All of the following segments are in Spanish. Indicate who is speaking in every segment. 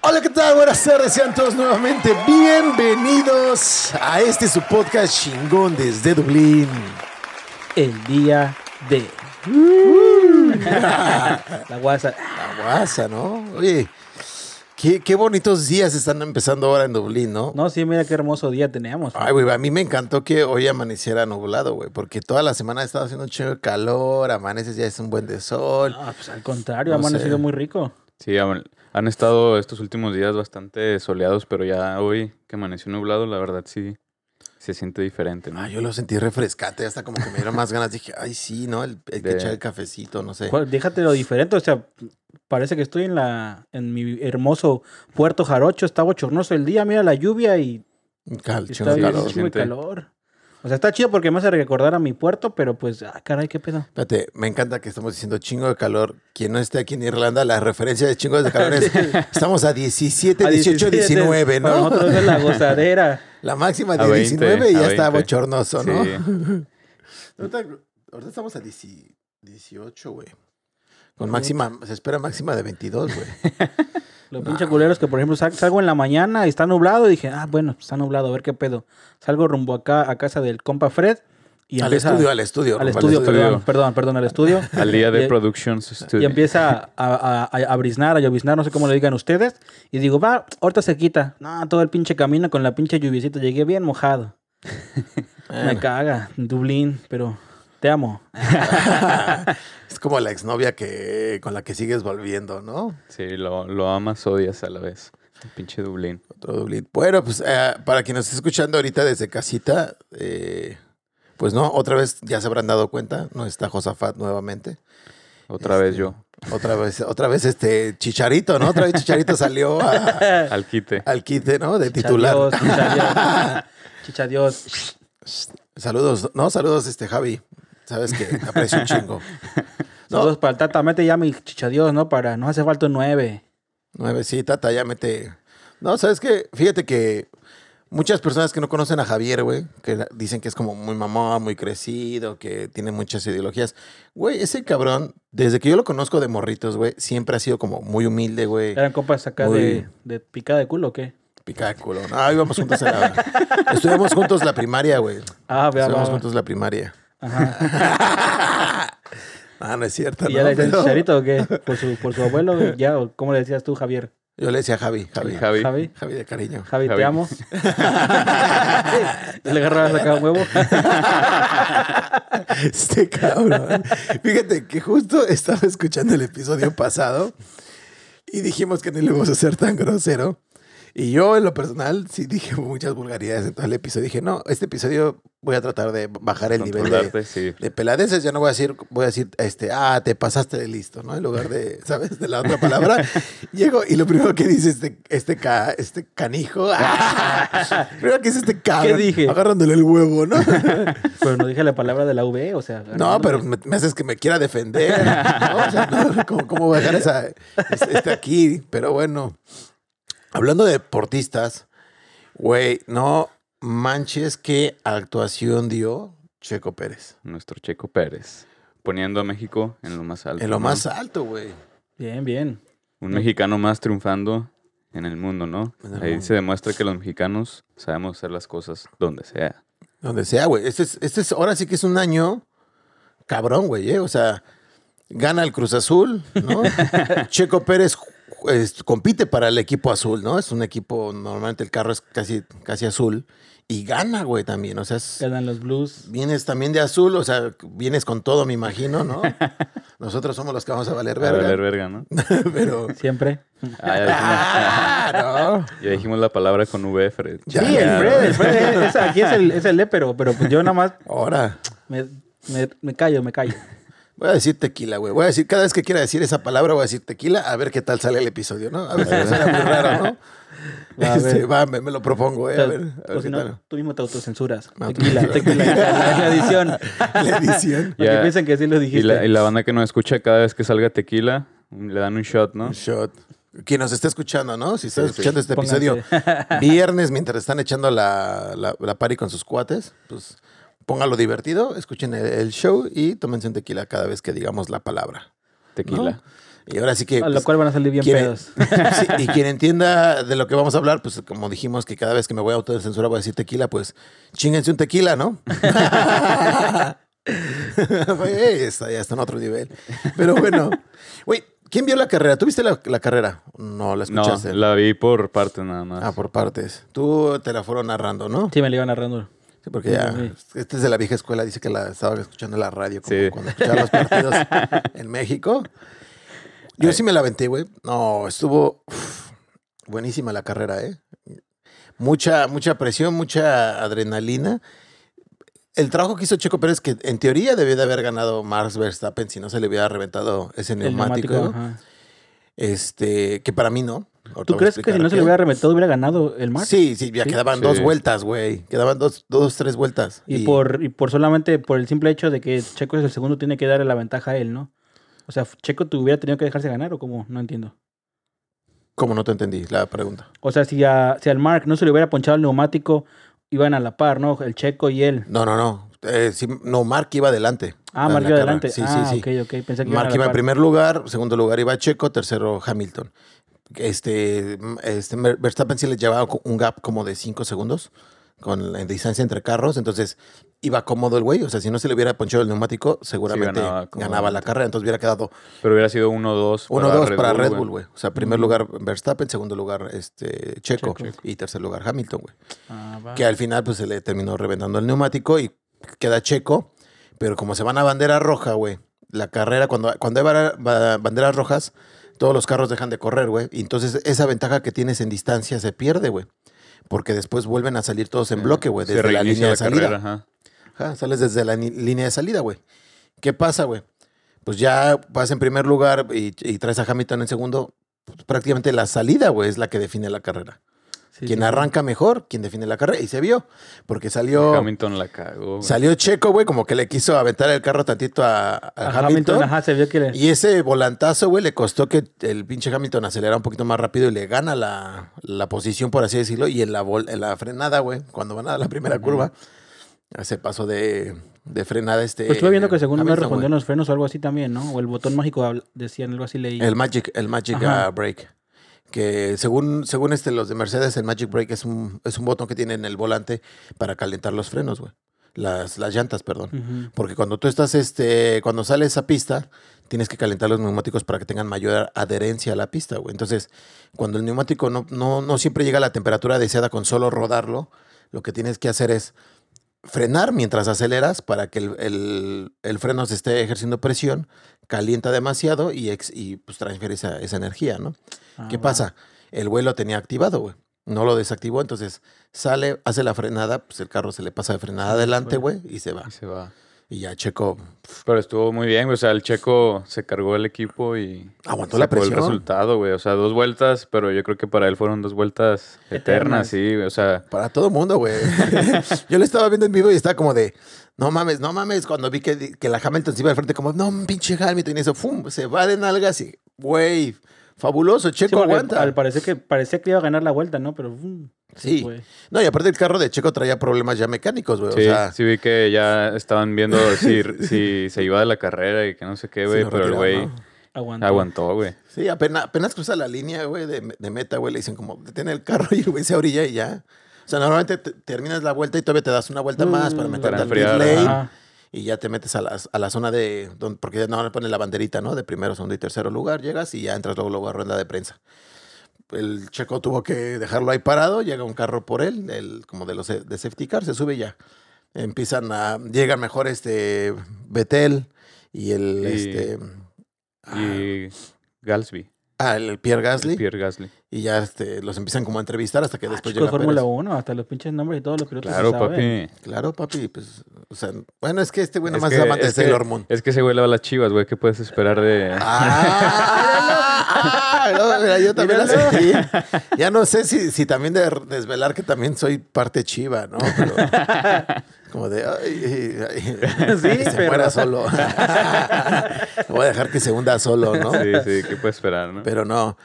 Speaker 1: Hola, ¿qué tal? Buenas tardes, sean todos nuevamente bienvenidos a este su podcast chingón desde Dublín.
Speaker 2: El día de. La guasa.
Speaker 1: La guasa, ¿no? Oye, qué, qué bonitos días están empezando ahora en Dublín, ¿no?
Speaker 2: No, sí, mira qué hermoso día tenemos.
Speaker 1: Ay, güey, a mí me encantó que hoy amaneciera nublado, güey, porque toda la semana ha estado haciendo un chingo de calor, amaneces ya es un buen de sol.
Speaker 2: Ah, pues al contrario,
Speaker 1: No
Speaker 2: ha amanecido
Speaker 1: sé.
Speaker 2: muy rico.
Speaker 3: Sí, han estado estos últimos días bastante soleados, pero ya hoy que amaneció nublado, la verdad sí se siente diferente, ¿no?
Speaker 1: Ah, yo lo sentí refrescante, hasta como que me dieron más ganas. Dije, ay, sí, ¿no? El, el que
Speaker 3: De-
Speaker 1: echar el cafecito, no sé.
Speaker 2: Déjate lo diferente, o sea, parece que estoy en la en mi hermoso Puerto Jarocho, está bochornoso el día, mira la lluvia y
Speaker 1: Un cal-
Speaker 2: y
Speaker 1: chingo
Speaker 2: está
Speaker 1: calor.
Speaker 3: Siente.
Speaker 2: calor. O sea, está chido porque me hace recordar a mi puerto, pero pues, ah, caray, qué pedo.
Speaker 1: Espérate, me encanta que estamos diciendo chingo de calor. Quien no esté aquí en Irlanda, la referencia de chingos de calor es, estamos a 17,
Speaker 2: A
Speaker 1: 18, 19,
Speaker 2: Para
Speaker 1: ¿no?
Speaker 2: nosotros es la gozadera.
Speaker 1: La máxima de
Speaker 3: 20,
Speaker 1: 19 y ya está
Speaker 3: 20.
Speaker 1: bochornoso, ¿no?
Speaker 3: Sí.
Speaker 1: Ahorita, ahorita estamos a 10 18, güey. Con máxima, se espera máxima de 22, güey.
Speaker 2: Los pinches culeros que, por ejemplo, sal- salgo en la mañana y está nublado y dije, ah, bueno, está nublado, a ver qué pedo. Salgo rumbo acá a casa del compa Fred y
Speaker 1: al
Speaker 2: empieza-
Speaker 1: estudio, al estudio.
Speaker 2: al estudio, perdón,
Speaker 3: estudio.
Speaker 2: perdón, perdón, al estudio.
Speaker 3: Al día de
Speaker 2: Y-
Speaker 3: Productions
Speaker 2: Y
Speaker 3: Studio.
Speaker 2: empieza a, a, a, a briznar, a lloviznar, no sé cómo le digan ustedes. Y digo, va, ahorita se quita. No, todo el pinche camino con la pinche lluviecita. Llegué bien mojado. Me caga, Dublín, pero te amo.
Speaker 1: Como la exnovia que, con la que sigues volviendo, ¿no?
Speaker 3: Sí, lo, lo amas, odias a la vez. El pinche Dublín.
Speaker 1: Otro Dublín. Bueno, pues eh, para quien nos esté escuchando ahorita desde casita, eh, pues no, otra vez ya se habrán dado cuenta, no está Josafat nuevamente.
Speaker 3: Otra vez
Speaker 1: Este,
Speaker 3: yo.
Speaker 1: Otra vez, otra vez este Chicharito, ¿no? Otra vez Chicharito salió a-
Speaker 3: Al quite.
Speaker 1: al quite, ¿no? De titular.
Speaker 2: Chicha Dios, chicha Dios.
Speaker 1: Saludos, no, saludos, este Javi. Sabes que te aprecio un chingo. No.
Speaker 2: Saludos para el Tata, mete ya mi chicha Dios, ¿no? Para, no hace falta un nueve.
Speaker 1: Nuevecita, tata, ya mete. No, sabes que, fíjate que muchas personas que no conocen a Javier, güey, que dicen que es como muy mamón, muy crecido, que tiene muchas ideologías. Güey, ese cabrón, desde que yo lo conozco de morritos, güey, siempre ha sido como muy humilde, güey.
Speaker 2: ¿Eran compas acá
Speaker 1: Muy-
Speaker 2: de, de picada de culo o qué?
Speaker 1: Pica de culo. No, íbamos juntos a la... Estuvimos juntos la primaria, güey.
Speaker 2: Ah, vea,
Speaker 1: Estuvimos
Speaker 2: va.
Speaker 1: juntos la primaria.
Speaker 2: Ajá.
Speaker 1: Ah, no es cierto,
Speaker 2: ¿Y
Speaker 1: ¿no?
Speaker 2: ya le decían
Speaker 1: Pero
Speaker 2: Chicharito o qué? ¿Por su, por su abuelo? ¿Ya? ¿O ¿Cómo le decías tú, Javier?
Speaker 1: Yo le decía Javi, Javi.
Speaker 3: Javi.
Speaker 2: Javi.
Speaker 1: Javi de cariño.
Speaker 2: Javi, te amo. le agarrabas acá un huevo.
Speaker 1: Este cabrón. Fíjate que justo estaba escuchando el episodio pasado y dijimos que no le íbamos a ser tan grosero. Y yo, en lo personal, sí dije muchas vulgaridades en todo el episodio. Dije, no, este episodio voy a tratar de bajar el nivel de,
Speaker 3: sí.
Speaker 1: de peladeces. Ya no voy a decir, voy a decir, este, ah, te pasaste de listo, ¿no? En lugar de, ¿sabes? De la otra palabra. Llego y lo primero que dice este, este, ca- este canijo. ¡ah! primero que dice este cabrón.
Speaker 2: dije?
Speaker 1: Agarrándole el huevo, ¿no?
Speaker 2: Pero no dije la palabra de la V, o sea.
Speaker 1: No, pero me, me haces que me quiera defender. ¿no? O sea, no, ¿cómo, cómo voy a dejar esa, este, este aquí? Pero bueno, hablando de deportistas, güey, no manches qué actuación dio Checo Pérez.
Speaker 3: Nuestro Checo Pérez. Poniendo a México en lo más alto.
Speaker 1: En lo
Speaker 3: ¿no?
Speaker 1: más alto, güey.
Speaker 2: Bien, bien.
Speaker 3: Un mexicano más triunfando en el mundo, ¿no?
Speaker 1: El
Speaker 3: Ahí
Speaker 1: mundo.
Speaker 3: se demuestra que los mexicanos sabemos hacer las cosas donde sea.
Speaker 1: Donde sea, güey. Este es, este es, ahora sí que es un año cabrón, güey, ¿eh? O sea, gana el Cruz Azul, ¿no? Checo Pérez es- compite para el equipo azul, ¿no? Es un equipo, normalmente el carro es casi, casi azul. Y gana, güey, también. O sea, es-
Speaker 2: Quedan los blues.
Speaker 1: vienes también de azul, o sea, vienes con todo, me imagino, ¿no? Nosotros somos los que vamos a valer
Speaker 3: A
Speaker 1: verga.
Speaker 3: valer verga, ¿no?
Speaker 1: Pero.
Speaker 2: Siempre.
Speaker 3: Ah, ya, dijimos,
Speaker 1: ¡Ah, no!
Speaker 3: ya dijimos la palabra con V, Fred.
Speaker 1: Ya,
Speaker 2: sí,
Speaker 1: ya,
Speaker 2: el Fred, el Fred. es- aquí es el, es el E, pero, pero pues yo nada más
Speaker 1: Ahora.
Speaker 2: me, me, me callo, me callo.
Speaker 1: Voy a decir tequila, güey. Voy a decir, cada vez que quiera decir esa palabra, voy a decir tequila, a ver qué tal sale el episodio, ¿no? A ver si no suena muy raro, ¿no?
Speaker 2: Va, a
Speaker 1: Este,
Speaker 2: ver.
Speaker 1: va, me, me lo propongo, eh. A ver, a ver
Speaker 2: si no,
Speaker 1: tal.
Speaker 2: tú mismo te autocensuras.
Speaker 1: Me
Speaker 2: Tequila, tequila. La, edición.
Speaker 1: La edición.
Speaker 2: Para
Speaker 3: Ya.
Speaker 2: que piensen que sí lo
Speaker 3: Y
Speaker 2: dijiste.
Speaker 3: la, y la banda que nos escucha cada vez que salga tequila, le dan un shot, ¿no?
Speaker 1: Un shot. Quien nos esté escuchando, ¿no? Si está
Speaker 3: Sí, sí.
Speaker 1: escuchando este
Speaker 2: Pónganse.
Speaker 1: episodio viernes mientras están echando la, la, la party con sus cuates, pues póngalo divertido, escuchen el, el show y tómense un tequila cada vez que digamos la palabra.
Speaker 3: Tequila.
Speaker 1: Y ahora sí que...
Speaker 2: A lo
Speaker 1: pues,
Speaker 2: cual van a salir bien
Speaker 1: ¿quién-
Speaker 2: pedos.
Speaker 1: Sí, y quien entienda de lo que vamos a hablar, pues como dijimos que cada vez que me voy a autocensurar voy a decir tequila, pues chinguense un tequila, ¿no? Güey, está, ya está en otro nivel. Pero bueno, güey, ¿quién vio la carrera? ¿Tú viste la, la carrera? No, la
Speaker 3: No,
Speaker 1: escuchaste.
Speaker 3: la vi por partes nada más.
Speaker 1: Ah, por partes. Tú te la fueron narrando, ¿no?
Speaker 2: Sí, me lo iban narrando.
Speaker 1: Sí, porque ya, este es de la vieja escuela, dice que la estaba escuchando en la radio, como
Speaker 3: Sí.
Speaker 1: cuando escuchaba los partidos en México. Yo sí me la aventé, güey. No, estuvo uf, buenísima la carrera, ¿eh? Mucha, mucha presión, mucha adrenalina. El trabajo que hizo Checo Pérez, que en teoría debió de haber ganado Max Verstappen si no se le hubiera reventado ese neumático. este, que para mí no.
Speaker 2: ¿Tú crees que si no se le hubiera reventado hubiera ganado el Mark?
Speaker 1: Sí, sí, ya
Speaker 2: Sí.
Speaker 1: quedaban
Speaker 3: Sí.
Speaker 1: dos vueltas, güey. Quedaban dos, dos, tres vueltas.
Speaker 2: Y, por, y por solamente por el simple hecho de que Checo es el segundo, tiene que darle la ventaja a él, ¿no? O sea, Checo te hubiera tenido que dejarse ganar o cómo, no entiendo.
Speaker 1: ¿Cómo no te entendí la pregunta?
Speaker 2: O sea, si, a, si al Mark no se le hubiera ponchado el neumático, iban a la par, ¿no? El Checo y él.
Speaker 1: No, no, no. Eh, sí, no, Mark iba adelante.
Speaker 2: Ah, Mark iba adelante.
Speaker 1: Sí,
Speaker 2: ah,
Speaker 1: sí, sí.
Speaker 2: ok, ok. Pensé que
Speaker 1: Mark
Speaker 2: la
Speaker 1: iba en primer lugar, segundo lugar iba Checo, tercero Hamilton. Este, este Verstappen sí le llevaba un gap como de 5 segundos con la distancia entre carros, entonces iba cómodo el güey, o sea, si no se le hubiera ponchado el neumático, seguramente
Speaker 3: ganaba
Speaker 1: la carrera, entonces hubiera quedado
Speaker 3: Pero hubiera sido 1-2
Speaker 1: 1-2 para Red Bull,
Speaker 3: güey.
Speaker 1: O sea, primer lugar Verstappen, segundo lugar este Checo,
Speaker 2: Checo.
Speaker 1: y tercer lugar Hamilton, güey.
Speaker 2: Ah.
Speaker 1: Que al final pues se le terminó reventando el neumático y queda Checo, pero como se van a bandera roja, güey, la carrera, cuando, cuando hay banderas rojas, todos los carros dejan de correr, güey. Y entonces esa ventaja que tienes en distancia se pierde, güey. Porque después vuelven a salir todos en bloque, güey, desde la línea de salida.
Speaker 3: carrera, ajá.
Speaker 1: Ajá, sales desde la línea de salida, güey. ¿Qué pasa, güey? Pues ya vas en primer lugar y, y traes a Hamilton en segundo. Pues prácticamente la salida, güey, es la que define la carrera.
Speaker 2: Sí,
Speaker 1: quien
Speaker 2: sí.
Speaker 1: arranca mejor, quien define la carrera. Y se vio, porque salió,
Speaker 3: Hamilton la cagó. güey.
Speaker 1: salió Checo, güey, como que le quiso aventar el carro tantito a, a
Speaker 2: A
Speaker 1: Hamilton.
Speaker 2: Hamilton, ajá, se vio que le...
Speaker 1: Y ese volantazo, güey, le costó que el pinche Hamilton acelerara un poquito más rápido y le gana la, la posición, por así decirlo. Y en la, vol- en la frenada, güey, cuando van a la primera curva, hace paso de, de frenada este.
Speaker 2: Pues estuve viendo que según
Speaker 1: Hamilton,
Speaker 2: respondían
Speaker 1: güey.
Speaker 2: los frenos o algo así también, ¿no? O el botón mágico decían algo así leí.
Speaker 1: El Magic, el Magic ah, Brake. Que según, según este, los de Mercedes, el Magic Brake es un, es un botón que tiene en el volante para calentar los frenos, güey. Las, las llantas, perdón. Porque cuando tú estás, este, cuando sales a pista, tienes que calentar los neumáticos para que tengan mayor adherencia a la pista, güey. Entonces, cuando el neumático no, no, no siempre llega a la temperatura deseada con solo rodarlo, lo que tienes que hacer es frenar mientras aceleras para que el, el- el freno se esté ejerciendo presión, calienta demasiado y, ex- y pues transfiere esa, esa energía, ¿no?
Speaker 2: Ah,
Speaker 1: ¿Qué pasa? El güey lo tenía activado, güey. No lo desactivó, entonces sale, hace la frenada, pues el carro se le pasa de frenada adelante, güey, y se va.
Speaker 3: Y se va.
Speaker 1: Y ya Checo
Speaker 3: Pero estuvo muy bien, güey. O sea, el Checo se cargó el equipo y
Speaker 1: Aguantó la
Speaker 3: sacó el
Speaker 1: presión.
Speaker 3: resultado, güey. O sea, dos vueltas, pero yo creo que para él fueron dos vueltas
Speaker 2: Eternas.
Speaker 3: eternas, sí. güey. O sea,
Speaker 1: Para todo el mundo, güey. Yo lo estaba viendo en vivo y estaba como de, no mames, no mames. Cuando vi que, que la Hamilton se iba al frente, como, no, pinche Hamilton. Y eso, ¡fum! Se va de nalgas y, güey, fabuloso,
Speaker 2: Sí,
Speaker 1: Checo
Speaker 2: porque
Speaker 1: aguanta.
Speaker 2: Al parecer que parecía que iba a ganar la vuelta, ¿no? Pero mm, se
Speaker 1: Sí.
Speaker 2: fue.
Speaker 1: No, y aparte el carro de Checo traía problemas ya mecánicos, güey.
Speaker 3: sí,
Speaker 1: o sea,
Speaker 3: sí vi que ya estaban viendo si, si se iba de la carrera y que no sé qué,
Speaker 1: sí
Speaker 3: güey.
Speaker 1: lo
Speaker 3: pero el güey
Speaker 1: ¿no?
Speaker 2: Aguantó.
Speaker 3: aguantó, güey.
Speaker 1: Sí, apenas, apenas cruza la línea, güey, de, de meta, güey. Le dicen como, detén el carro y el güey se orilla y ya. O sea, normalmente te- terminas la vuelta y todavía te das una vuelta más para
Speaker 2: Mm,
Speaker 1: meterte
Speaker 3: para
Speaker 1: al pit lane. Y ya te metes a la, a la zona de. Donde, porque ya no pone la banderita, ¿no? De primero, segundo y tercero lugar. Llegas y ya entras luego, luego a rueda de prensa. El checo tuvo que dejarlo ahí parado. Llega un carro por él, el, como de los de safety car, se sube y ya. Empiezan a. Llegan mejor este. Betel y el.
Speaker 3: Y-
Speaker 1: este. ah,
Speaker 3: Y Galsby.
Speaker 1: Ah, el Pierre Gasly.
Speaker 3: Pierre Gasly.
Speaker 1: Y ya este, los empiezan como a entrevistar hasta que
Speaker 2: Ah,
Speaker 1: después
Speaker 2: chicos,
Speaker 1: llega
Speaker 2: Fórmula
Speaker 1: Pérez.
Speaker 2: 1, hasta los pinches nombres y todos los pilotos. se
Speaker 3: Claro,
Speaker 2: saben.
Speaker 3: papi.
Speaker 1: Claro, papi, pues, o sea, bueno, es que este güey
Speaker 3: Es
Speaker 1: nomás
Speaker 3: que-
Speaker 1: es amante de
Speaker 3: es que-
Speaker 1: Sailor Moon.
Speaker 3: Es que ese güey le va a las chivas, güey. ¿Qué puedes esperar de...?
Speaker 1: Ah, ah, no, mira, yo también la sentí. Ya no sé si, si también de desvelar que también soy parte chiva, ¿no? Pero como de, ay, ay, ay,
Speaker 2: Sí,
Speaker 1: que se
Speaker 2: pero-
Speaker 1: muera solo. Voy a dejar que se hunda solo, ¿no?
Speaker 3: Sí, sí, ¿qué puedes esperar, no?
Speaker 1: Pero no.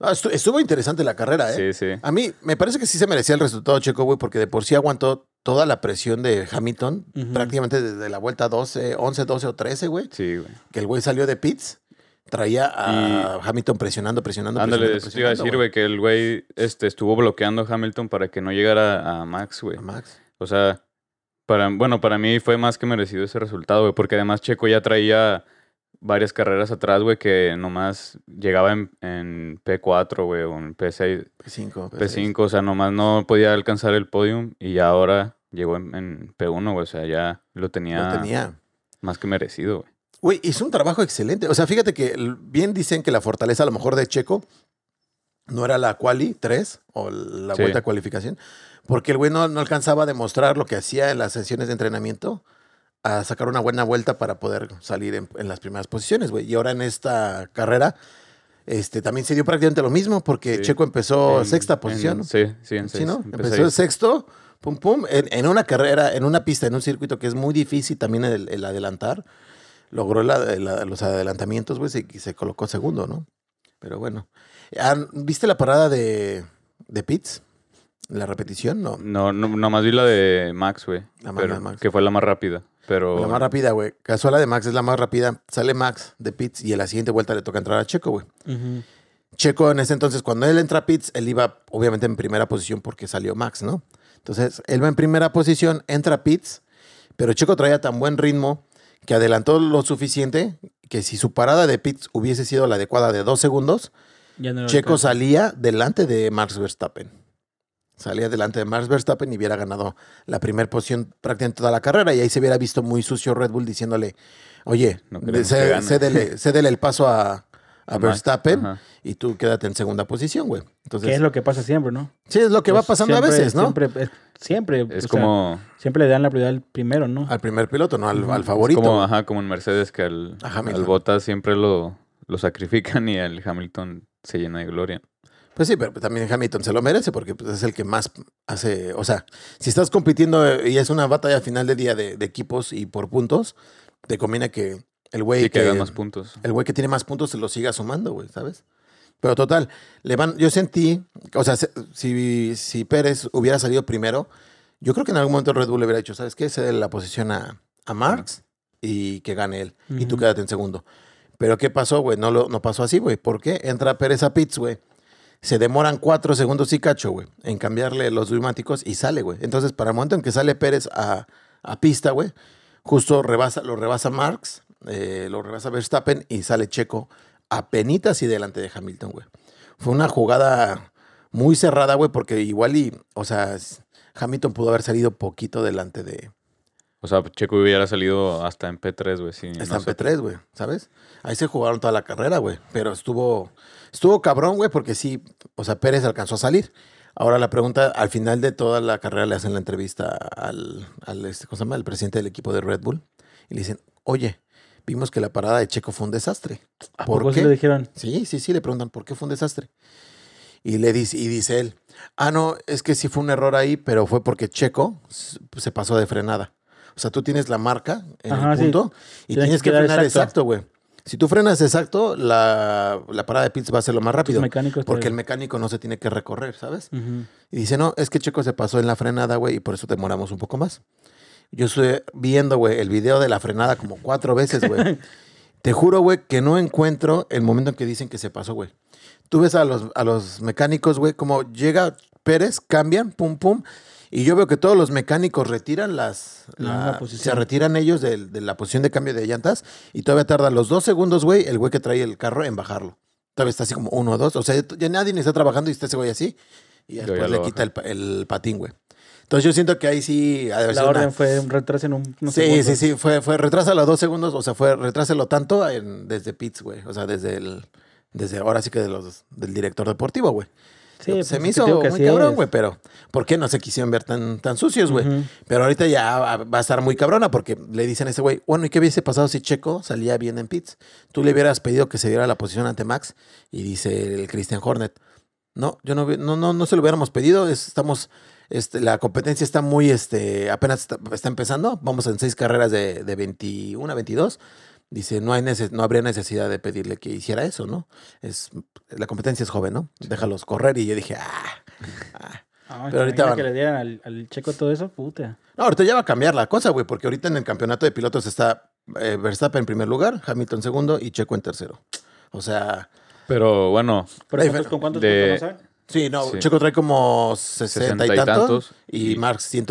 Speaker 1: No, estu- estuvo interesante la carrera, ¿eh?
Speaker 3: Sí, sí.
Speaker 1: A mí me parece que sí se merecía el resultado Checo, güey, porque de por sí aguantó toda la presión de Hamilton,
Speaker 2: Ujú.
Speaker 1: prácticamente desde la vuelta 12, 11, 12 o 13, güey,
Speaker 3: Sí, güey.
Speaker 1: que el güey salió de pits, traía a Hamilton presionando, presionando,
Speaker 3: Ándale,
Speaker 1: presionando,
Speaker 3: eso te iba a decir, güey, que el güey este, estuvo bloqueando a Hamilton para que no llegara a Max, güey.
Speaker 1: A Max.
Speaker 3: O sea, para, bueno, para mí fue más que merecido ese resultado, güey, porque además Checo ya traía varias carreras atrás, güey, que nomás llegaba en, en P4, güey, o en P6,
Speaker 1: P5.
Speaker 3: P5, o sea, nomás no podía alcanzar el podium y ya ahora llegó en, en P1, güey, o sea, ya lo tenía,
Speaker 1: Lo tenía.
Speaker 3: más que merecido, güey.
Speaker 1: Güey, hizo un trabajo excelente. O sea, fíjate que bien dicen que la fortaleza a lo mejor de Checo no era la quali 3 o la
Speaker 3: Sí.
Speaker 1: vuelta a cualificación, porque el güey no, no alcanzaba a demostrar lo que hacía en las sesiones de entrenamiento a sacar una buena vuelta para poder salir en, en las primeras posiciones, güey. Y ahora en esta carrera este, también se dio prácticamente lo mismo, porque
Speaker 3: Sí.
Speaker 1: Checo empezó
Speaker 3: En-
Speaker 1: sexta
Speaker 3: en-
Speaker 1: posición. ¿no?
Speaker 3: sí, sí, en
Speaker 1: Sí. ¿no? Empezó el sexto, pum, pum, en, en una carrera, en una pista, en un circuito que es muy difícil también el, el adelantar. Logró los adelantamientos, güey, y se colocó segundo, ¿no? Pero bueno. ¿Viste la parada de, de Pitts? ¿La repetición? No.
Speaker 3: No, no, nomás vi la de Max, güey.
Speaker 1: La más-
Speaker 3: pero-
Speaker 1: la Max.
Speaker 3: Que fue la más rápida. Pero.
Speaker 1: La más rápida, güey. Casual la de Max es la más rápida. Sale Max de Pitts y en la siguiente vuelta le toca entrar a Checo, güey. Checo en ese entonces, cuando él entra a pits, él iba obviamente en primera posición porque salió Max, ¿no? Entonces, él va en primera posición, entra a pits, pero Checo traía tan buen ritmo que adelantó lo suficiente que si su parada de pits hubiese sido la adecuada de dos segundos,
Speaker 2: Ya no lo
Speaker 1: Checo
Speaker 2: alcanza.
Speaker 1: salía delante de Max Verstappen. Salía delante de Max Verstappen y hubiera ganado la primera posición prácticamente toda la carrera y ahí se hubiera visto muy sucio Red Bull diciéndole, oye,
Speaker 3: No queremos
Speaker 1: cé-
Speaker 3: que gane".
Speaker 1: cédele, cédele el paso a, a
Speaker 3: Max,
Speaker 1: Verstappen
Speaker 3: ajá.
Speaker 1: y tú quédate en segunda posición, güey. Entonces,
Speaker 2: Que es lo que pasa siempre, ¿no?
Speaker 1: sí, es lo que va pasando
Speaker 2: siempre-
Speaker 1: a veces, ¿no?
Speaker 2: Siempre, es- siempre.
Speaker 3: Es
Speaker 2: sea,
Speaker 3: como.
Speaker 2: siempre le dan la prioridad al primero, ¿no?
Speaker 1: Al primer piloto, no al, al
Speaker 3: es
Speaker 1: favorito.
Speaker 3: como, ajá, como en Mercedes que al,
Speaker 1: A Hamilton.
Speaker 3: al Bottas siempre lo, lo sacrifican y el Hamilton se llena de gloria.
Speaker 1: Pues sí, pero también Hamilton se lo merece porque pues, es el que más hace. O sea, si estás compitiendo eh, y es una batalla final de día de, de equipos y por puntos, te conviene que el güey
Speaker 3: que
Speaker 1: que,
Speaker 3: hagan más puntos.
Speaker 1: el güey que tiene más puntos se lo siga sumando, güey, ¿sabes? Pero total, le van, yo sentí, o sea, se- si, si Pérez hubiera salido primero, yo creo que en algún momento Red Bull le hubiera dicho, ¿sabes qué? Cede la posición a, a Marx y que gane él. Y tú quédate en segundo. Pero ¿qué pasó, güey? No, lo, no pasó así, güey. ¿Por qué? Entra Pérez a pits, güey. Se demoran cuatro segundos y cacho, güey, en cambiarle los neumáticos y sale, güey. Entonces, para el momento en que sale Pérez a, a pista, güey, justo rebasa, lo rebasa Marx, eh, lo rebasa Verstappen y sale Checo a penitas y delante de Hamilton, güey. Fue una jugada muy cerrada, güey, porque igual y, o sea, Hamilton pudo haber salido poquito delante de,
Speaker 3: O sea, Checo hubiera salido hasta en P3, güey. Sí, no
Speaker 1: en
Speaker 3: sé.
Speaker 1: P3, güey, ¿sabes? Ahí se jugaron toda la carrera, güey. Pero estuvo, estuvo cabrón, güey, porque sí, o sea, Pérez alcanzó a salir. Ahora la pregunta, al final de toda la carrera le hacen la entrevista al, al este, ¿cómo se llama? El presidente del equipo de Red Bull. Y le dicen, oye, vimos que la parada de Checo fue un desastre.
Speaker 2: ¿A
Speaker 1: ¿Por
Speaker 2: poco sí
Speaker 1: qué?
Speaker 2: lo dijeron?
Speaker 1: Sí, sí, sí, le preguntan, ¿por qué fue un desastre? Y le dice, y dice él, ah, no, es que sí fue un error ahí, pero fue porque Checo se pasó de frenada. O sea, tú tienes la marca en
Speaker 2: Ajá,
Speaker 1: el
Speaker 2: sí.
Speaker 1: punto y
Speaker 2: Tienes que
Speaker 1: frenar
Speaker 2: exacto.
Speaker 1: güey. Si tú frenas exacto, la, la parada de pits va a ser lo más rápido. Porque el mecánico no se tiene que recorrer, ¿sabes? Y dice, no, es que Checo se pasó en la frenada, güey, y por eso demoramos un poco más. Yo estoy viendo, güey, el video de la frenada como cuatro veces, güey. Te juro, güey, que no encuentro el momento en que dicen que se pasó, güey. Tú ves a los, a los mecánicos, güey, como llega Pérez, cambian, pum, pum, y yo veo que todos los mecánicos retiran las...
Speaker 2: La
Speaker 1: la- se retiran ellos del- de, la posición de cambio de llantas y todavía tardan los dos segundos, güey, el güey que trae el carro en bajarlo. Todavía está así como uno o dos. O sea, ya nadie ni está trabajando y está ese güey así. Y después le quita el, el patín, güey. Entonces yo siento que ahí sí...
Speaker 2: La
Speaker 1: una-
Speaker 2: orden fue un retraso en un, unos
Speaker 1: Sí,
Speaker 2: segundos.
Speaker 1: sí, sí, fue, fue retrásalo dos segundos, o sea, fue retrásalo tanto en- desde pits, güey, o sea, desde el, Desde ahora sí que de los, del director deportivo, güey.
Speaker 2: Sí,
Speaker 1: se
Speaker 2: pues,
Speaker 1: me
Speaker 2: es que
Speaker 1: hizo muy cabrón, güey, pero ¿por qué no se quisieron ver tan, tan sucios, güey? Pero ahorita ya va a estar muy cabrona porque le dicen a ese güey, bueno, ¿y qué hubiese pasado si Checo salía bien en pits? Tú le hubieras pedido que se diera la posición ante Max y dice el Christian Hornet. No, yo no, no, no, no se lo hubiéramos pedido, es- estamos, este, la competencia está muy, este, apenas está, está empezando, vamos en seis carreras de, de 21 a 22. Dice, no, hay neces- no habría necesidad de pedirle que hiciera eso, ¿no? Es, la competencia es joven, ¿no? Déjalos correr y yo dije, ah, ah.
Speaker 2: Ah,
Speaker 1: Pero ahorita van.
Speaker 2: que le dieran al, al checo todo eso, puta.
Speaker 1: No, ahorita ya va a cambiar la cosa, güey, porque ahorita en el campeonato de pilotos está eh, Verstappen en primer lugar, Hamilton segundo y Checo en tercero. O sea,
Speaker 3: Pero bueno,
Speaker 2: Pero
Speaker 1: Ahí
Speaker 2: ¿cuántos,
Speaker 1: fue-
Speaker 2: ¿con cuántos
Speaker 3: de-
Speaker 2: puntos no saben?
Speaker 1: Sí, no,
Speaker 3: Sí.
Speaker 1: Checo trae como 60 y,
Speaker 3: 60 y
Speaker 1: tantos,
Speaker 3: tantos.
Speaker 1: y
Speaker 3: Y-
Speaker 1: Marx 100,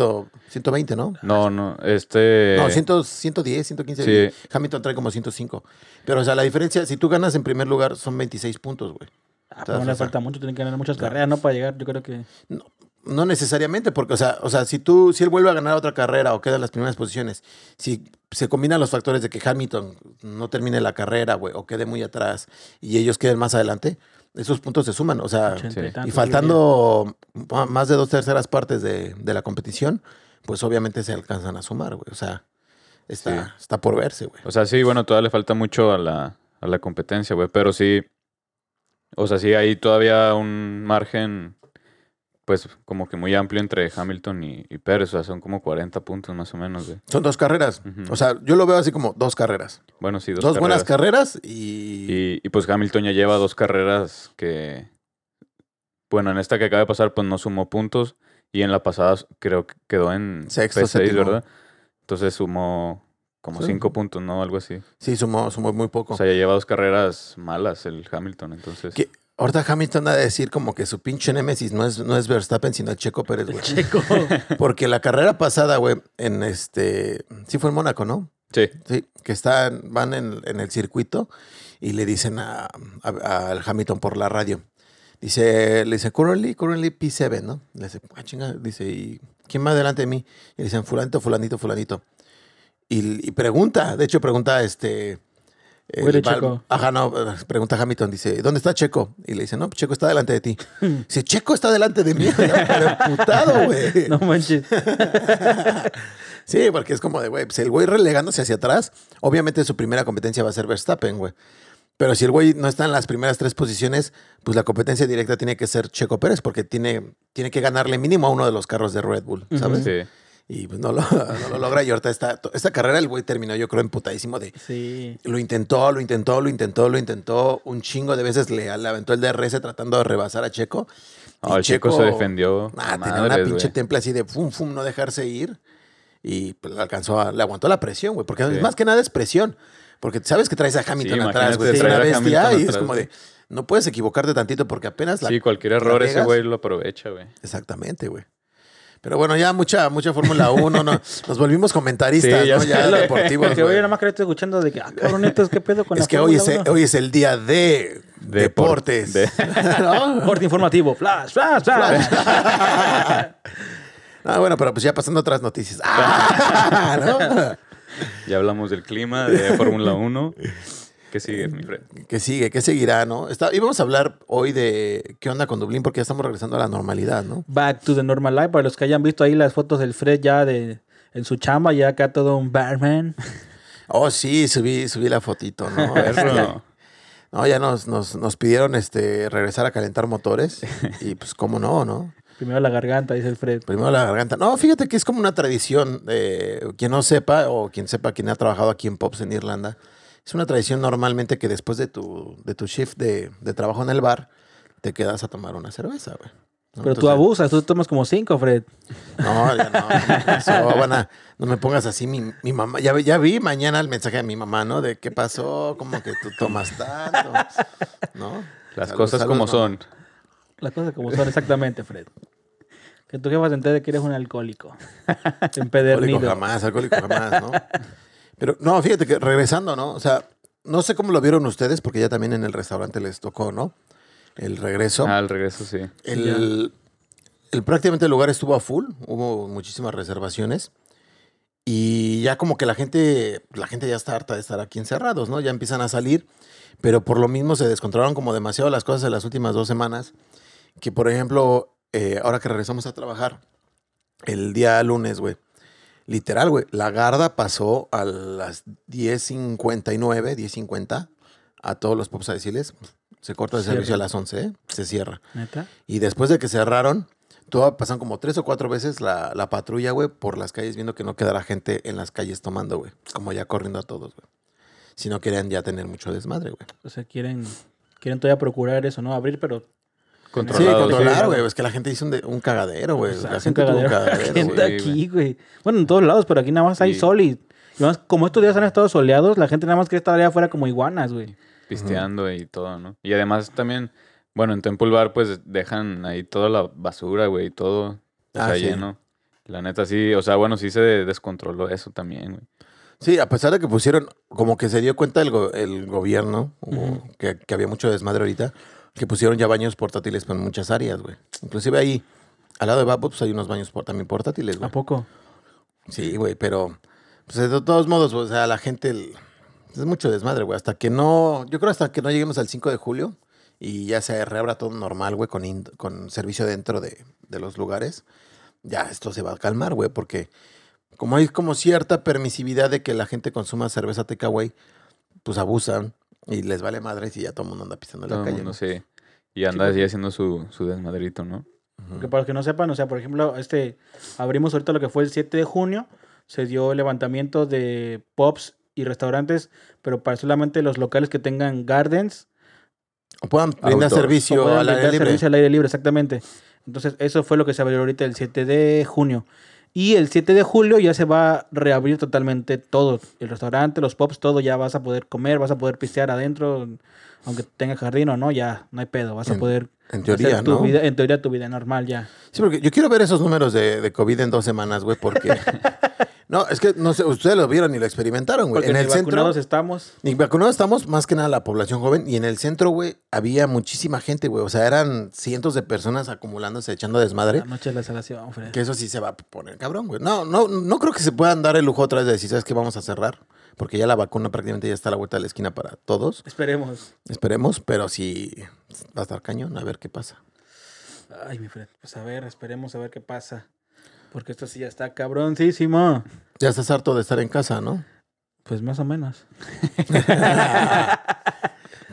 Speaker 1: 120, ¿no?
Speaker 3: no, no, este...
Speaker 1: No, 100, 110, 115.
Speaker 3: Sí.
Speaker 1: y Hamilton trae como 105. Pero, o sea, la diferencia, si tú ganas en primer lugar, son 26 puntos, güey.
Speaker 2: Ah, pero no le falta mucho, tienen que ganar muchas carreras, ¿no? Para llegar, yo creo que...
Speaker 1: No, no necesariamente, porque, o sea, o sea, si tú, si él vuelve a ganar otra carrera o queda en las primeras posiciones, si se combinan los factores de que Hamilton no termine la carrera, güey, o quede muy atrás y ellos queden más adelante, esos puntos se suman, o sea,
Speaker 2: y
Speaker 1: faltando más de dos terceras partes de, de la competición, pues obviamente se alcanzan a sumar, güey, o sea, está,
Speaker 3: Sí.
Speaker 1: está por verse, güey.
Speaker 3: O sea, sí, bueno, todavía le falta mucho a la, a la competencia, güey. Pero sí. O sea, sí hay todavía un margen, pues, como que muy amplio entre Hamilton y, y Pérez. O sea, son como 40 puntos más o menos.
Speaker 1: Son dos carreras, o sea, yo lo veo así como dos carreras,
Speaker 3: Bueno, sí,
Speaker 1: dos,
Speaker 3: dos,
Speaker 1: buenas
Speaker 3: carreras.
Speaker 1: carreras y...
Speaker 3: Y, y pues Hamilton ya lleva dos carreras que. Bueno, en esta que acaba de pasar, pues no sumó puntos. Y en la pasada creo que quedó en
Speaker 1: Sexto,
Speaker 3: P6,
Speaker 1: séptimo.
Speaker 3: ¿verdad? Entonces sumó como
Speaker 1: Sí.
Speaker 3: cinco puntos, ¿no? Algo así.
Speaker 1: Sí, sumó, sumó muy poco.
Speaker 3: O sea, ya lleva dos carreras malas el Hamilton, entonces.
Speaker 1: ¿Qué? Ahorita Hamilton ha de decir como que su pinche némesis no es, no es Verstappen, sino el Checo Pérez, güey.
Speaker 2: Checo.
Speaker 1: Porque la carrera pasada, güey, en este... Sí fue en Mónaco, ¿no?
Speaker 3: Sí.
Speaker 1: Sí, que están, van en, en el circuito y le dicen a, a- al Hamilton por la radio. Dice, le dice, currently, currently P7, ¿no? Le dice, ah, chinga, dice, ¿y quién va delante de mí? Y le dicen, fulanito, fulanito, fulanito. Y, y pregunta, de hecho pregunta este... el Val-
Speaker 2: Checo.
Speaker 1: Ajá, no, pregunta Hamilton, dice, ¿dónde está Checo? Y le dice, no, Checo está delante de ti. Dice, Checo está delante de mí. Pero emputado, güey.
Speaker 2: No manches.
Speaker 1: Sí, porque es como de, güey, pues el güey relegándose hacia atrás, obviamente su primera competencia va a ser Verstappen, güey. Pero si el güey no está en las primeras tres posiciones, pues la competencia directa tiene que ser Checo Pérez, porque tiene, tiene que ganarle mínimo a uno de los carros de Red Bull, ¿sabes?
Speaker 3: Sí.
Speaker 1: Y pues no lo, no lo logra. Y ahorita esta, esta carrera el güey terminó, yo creo, emputadísimo de...
Speaker 2: Sí.
Speaker 1: Lo intentó, lo intentó, lo intentó, lo intentó. Un chingo de veces le, le aventó el DRS tratando de rebasar a Checo.
Speaker 3: No,
Speaker 1: Y
Speaker 3: el Checo se defendió.
Speaker 1: Ah, tenía una pinche temple así de fum, fum, no dejarse ir. Y pues, le alcanzó a, le aguantó la presión, güey. Porque
Speaker 3: Sí.
Speaker 1: más que nada es presión. Porque sabes que traes a Hamilton
Speaker 3: Sí,
Speaker 1: atrás, güey. Es una bestia y es como de, no puedes equivocarte tantito porque apenas la...
Speaker 3: Sí, cualquier
Speaker 1: la
Speaker 3: error ese güey lo aprovecha, güey.
Speaker 1: Exactamente, güey. Pero bueno, ya mucha, mucha Fórmula 1, ¿no? nos volvimos comentaristas,
Speaker 3: Sí, ya
Speaker 1: ¿no? Ya deportivos.
Speaker 2: Porque
Speaker 1: güey.
Speaker 2: hoy nada más que estoy escuchando de que, ah, cabronitos, ¿qué pedo con
Speaker 1: Es
Speaker 2: la
Speaker 1: que hoy es, hoy es el día de
Speaker 3: Depor-
Speaker 1: deportes.
Speaker 3: de-
Speaker 1: ¿No?
Speaker 2: Corte informativo. Flash, flash, flash.
Speaker 1: Ah, bueno, pero pues ya pasando a otras noticias. Ah, ¿no?
Speaker 3: Ya hablamos del clima, de Fórmula 1. ¿Qué sigue, mi Fred?
Speaker 1: ¿Qué sigue? ¿Qué seguirá, no? Está, íbamos a hablar hoy de qué onda con Dublín porque ya estamos regresando a la normalidad, ¿no?
Speaker 2: Back to the normal life. Para los que hayan visto ahí las fotos del Fred ya de en su chamba, ya acá todo un barman.
Speaker 1: Oh, sí, subí, subí la fotito, ¿no? No, ya nos, nos, nos pidieron este, regresar a calentar motores y pues cómo no, ¿no?
Speaker 2: Primero la garganta, dice el Fred.
Speaker 1: Primero la garganta. No, fíjate que es como una tradición. eh, quien no sepa o quien sepa, quien ha trabajado aquí en Pops en Irlanda, es una tradición normalmente que después de tu, de tu shift de, de trabajo en el bar, te quedas a tomar una cerveza, güey. ¿no?
Speaker 2: Pero tú
Speaker 1: Entonces-
Speaker 2: abusas, tú tomas como cinco, Fred.
Speaker 1: No, ya no. Eso, van a- no me pongas así. Mi, mi mamá, ya, vi- ya vi mañana el mensaje de mi mamá, ¿no? De qué pasó, como que tú tomas tanto, ¿no?
Speaker 3: Las
Speaker 1: Salud,
Speaker 3: cosas
Speaker 1: salud,
Speaker 3: como son.
Speaker 2: Las cosas como son exactamente, Fred. Que tu jefa se entere de que eres un alcohólico.
Speaker 1: Alcohólico
Speaker 2: Empedernido.
Speaker 1: jamás, alcohólico jamás, ¿no? Pero no, fíjate que regresando, ¿no? O sea, no sé cómo lo vieron ustedes, porque ya también en el restaurante les tocó, ¿no? El regreso.
Speaker 3: Ah, al regreso sí.
Speaker 1: el, el- prácticamente el lugar estuvo a full, hubo muchísimas reservaciones. Y ya como que la gente, la gente ya está harta de estar aquí encerrados, ¿no? Ya empiezan a salir, pero por lo mismo se descontrolaron como demasiado las cosas en las últimas dos semanas. Que por ejemplo, eh, ahora que regresamos a trabajar, el día lunes, güey. Literal, güey. La Garda pasó a las 10.59, 10.50 a todos los pops a decirles, se corta el servicio a las 11, ¿eh? se cierra.
Speaker 2: ¿Neta?
Speaker 1: Y después de que cerraron, todo, pasan como tres o cuatro veces la, la patrulla, güey, por las calles viendo que no quedara gente en las calles tomando, güey. Como ya corriendo a todos, güey. Si no querían ya tener mucho desmadre, güey.
Speaker 2: O sea, quieren, quieren todavía procurar eso, ¿no? Abrir, pero
Speaker 1: Sí,
Speaker 3: Controlado.
Speaker 1: controlar,
Speaker 2: sí.
Speaker 1: güey. Es que la gente hizo un, de- un cagadero, güey.
Speaker 2: o sea,
Speaker 1: la gente tuvo un
Speaker 2: cagadero.
Speaker 1: cagadero,
Speaker 2: gente aquí, güey. Bueno, en todos lados, pero aquí nada más hay
Speaker 3: Sí.
Speaker 2: sol y, y más, como estos días han estado soleados, la gente nada más quiere estar allá afuera como iguanas, güey.
Speaker 3: pisteando y todo, ¿no? Y además también, bueno, en Temple Bar pues dejan ahí toda la basura, güey, y todo o
Speaker 1: Ah,
Speaker 3: sea,
Speaker 1: sí.
Speaker 3: lleno. La neta sí, o sea, bueno, sí se descontroló eso también, güey.
Speaker 1: Sí, a pesar de que pusieron, como que se dio cuenta el, go- el gobierno, que, que había mucho desmadre ahorita, que pusieron ya baños portátiles en muchas áreas, güey. Inclusive ahí, al lado de Babo, pues hay unos baños por- también portátiles,
Speaker 2: ¿A
Speaker 1: güey.
Speaker 2: poco?
Speaker 1: Sí, güey, pero pues de todos modos, o sea, la gente el- es mucho desmadre, güey. Hasta que no, yo creo hasta que no lleguemos al 5 de julio y ya se reabra todo normal, güey, con, in- con servicio dentro de, de los lugares, ya esto se va a calmar, güey, porque como hay como cierta permisividad de que la gente consuma cerveza takeaway, pues abusan y les vale madres y ya todo el mundo anda pisando en
Speaker 3: Todo
Speaker 1: la calle,
Speaker 3: mundo
Speaker 1: ¿no?
Speaker 3: sí. Y anda así haciendo su, su desmadrito, ¿no?
Speaker 1: Ujú.
Speaker 2: Que para los que no sepan, o sea, por ejemplo, este abrimos ahorita lo que fue el 7 de junio, se dio el levantamiento de pubs y restaurantes, pero para solamente los locales que tengan gardens
Speaker 1: O puedan brindar
Speaker 2: o
Speaker 1: servicio
Speaker 2: puedan
Speaker 1: al aire libre.
Speaker 2: servicio al aire libre, exactamente. Entonces, eso fue lo que se abrió ahorita el 7 de junio. Y el 7 de julio ya se va a reabrir totalmente todo. El restaurante, los pubs, todo ya vas a poder comer, vas a poder pistear adentro, aunque tenga jardín o no, ya no hay pedo. Vas a
Speaker 1: En-
Speaker 2: poder
Speaker 1: En teoría,
Speaker 2: hacer tu
Speaker 1: ¿no?
Speaker 2: vida, en teoría tu vida normal ya.
Speaker 1: Sí, porque yo quiero ver esos números de, de COVID en dos semanas, güey, porque... no, es que no sé, ustedes lo vieron y lo experimentaron, güey.
Speaker 2: Porque
Speaker 1: En
Speaker 2: ni
Speaker 1: el centro...
Speaker 2: vacunados estamos.
Speaker 1: Ni vacunados estamos, más que nada la población joven. Y en el centro, güey, había muchísima gente, güey. O sea, eran cientos de personas acumulándose, echando desmadre.
Speaker 2: La noche de la salación, Fred.
Speaker 1: Que eso sí se va a poner cabrón, güey. No, no, no creo que se puedan dar el lujo otra vez de decir, ¿sabes qué? Vamos a cerrar. Porque ya la vacuna prácticamente ya está a la vuelta de la esquina para todos.
Speaker 2: Esperemos.
Speaker 1: Esperemos, pero sí va a estar cañón. A ver qué pasa.
Speaker 2: Ay, mi Fred. Pues a ver, esperemos a ver qué pasa. Porque esto sí ya está cabroncísimo.
Speaker 1: Ya estás harto de estar en casa, ¿no?
Speaker 2: Pues más o menos.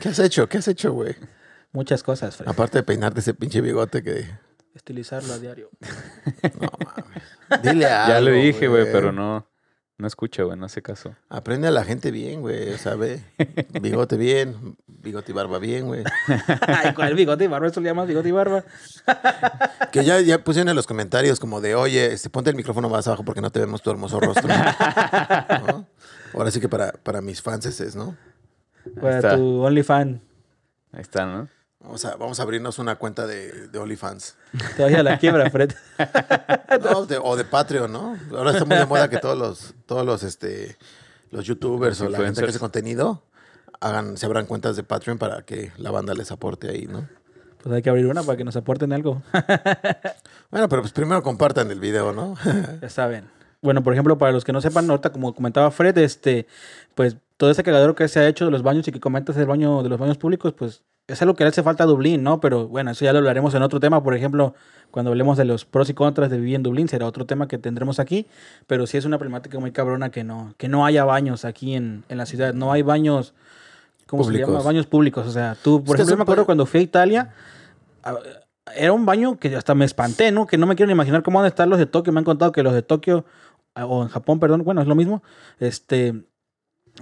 Speaker 1: ¿Qué has hecho? ¿Qué has hecho, güey?
Speaker 2: Muchas cosas, Fred.
Speaker 1: Aparte de peinarte ese pinche bigote que...
Speaker 2: Estilizarlo a diario.
Speaker 1: No mames. Dile algo,
Speaker 3: ya le dije, güey, pero no, no escucha, güey, no hace caso.
Speaker 1: Aprende a la gente bien, güey, ¿sabe? Bigote bien, bigote y barba bien, güey.
Speaker 2: Ay, ¿cuál bigote y barba? ¿Eso le llamas bigote y barba?
Speaker 1: Que ya, ya pusieron en los comentarios como de, oye, este, ponte el micrófono más abajo porque no te vemos tu hermoso rostro. ¿No? Ahora sí que para, para mis fans es, ¿no?
Speaker 2: Para tu OnlyFan.
Speaker 3: Ahí está, ¿no?
Speaker 1: Vamos a, vamos a abrirnos una cuenta de, de OnlyFans.
Speaker 2: Te vayas a la quiebra, Fred.
Speaker 1: No, de- o de Patreon, ¿no? Ahora está muy de moda que todos los, todos los, este, los youtubers
Speaker 3: Los
Speaker 1: o la gente que hace contenido hagan, se abran cuentas de Patreon para que la banda les aporte ahí, ¿no?
Speaker 2: Pues hay que abrir una para que nos aporten algo.
Speaker 1: Bueno, pero pues primero compartan el video, ¿no?
Speaker 2: Ya saben. Bueno, por ejemplo, para los que no sepan, ahorita como comentaba Fred, este, pues todo ese cagadero que se ha hecho de los baños y que comentas del baño de los baños públicos, pues es algo que le hace falta a Dublín, ¿no? Pero bueno, eso ya lo hablaremos en otro tema, por ejemplo, cuando hablemos de los pros y contras de vivir en Dublín, será otro tema que tendremos aquí, pero sí es una problemática muy cabrona que no, que no haya baños aquí en, en la ciudad, no hay baños, ¿cómo se llama? Baños públicos, o sea, tú, por
Speaker 1: Es
Speaker 2: ejemplo, yo me acuerdo cuando fui a Italia, era un baño que hasta me espanté, ¿no? Que no me quiero ni imaginar cómo van a estar los de Tokio. Me han contado que los de Tokio, o en Japón, perdón, bueno, es lo mismo, este,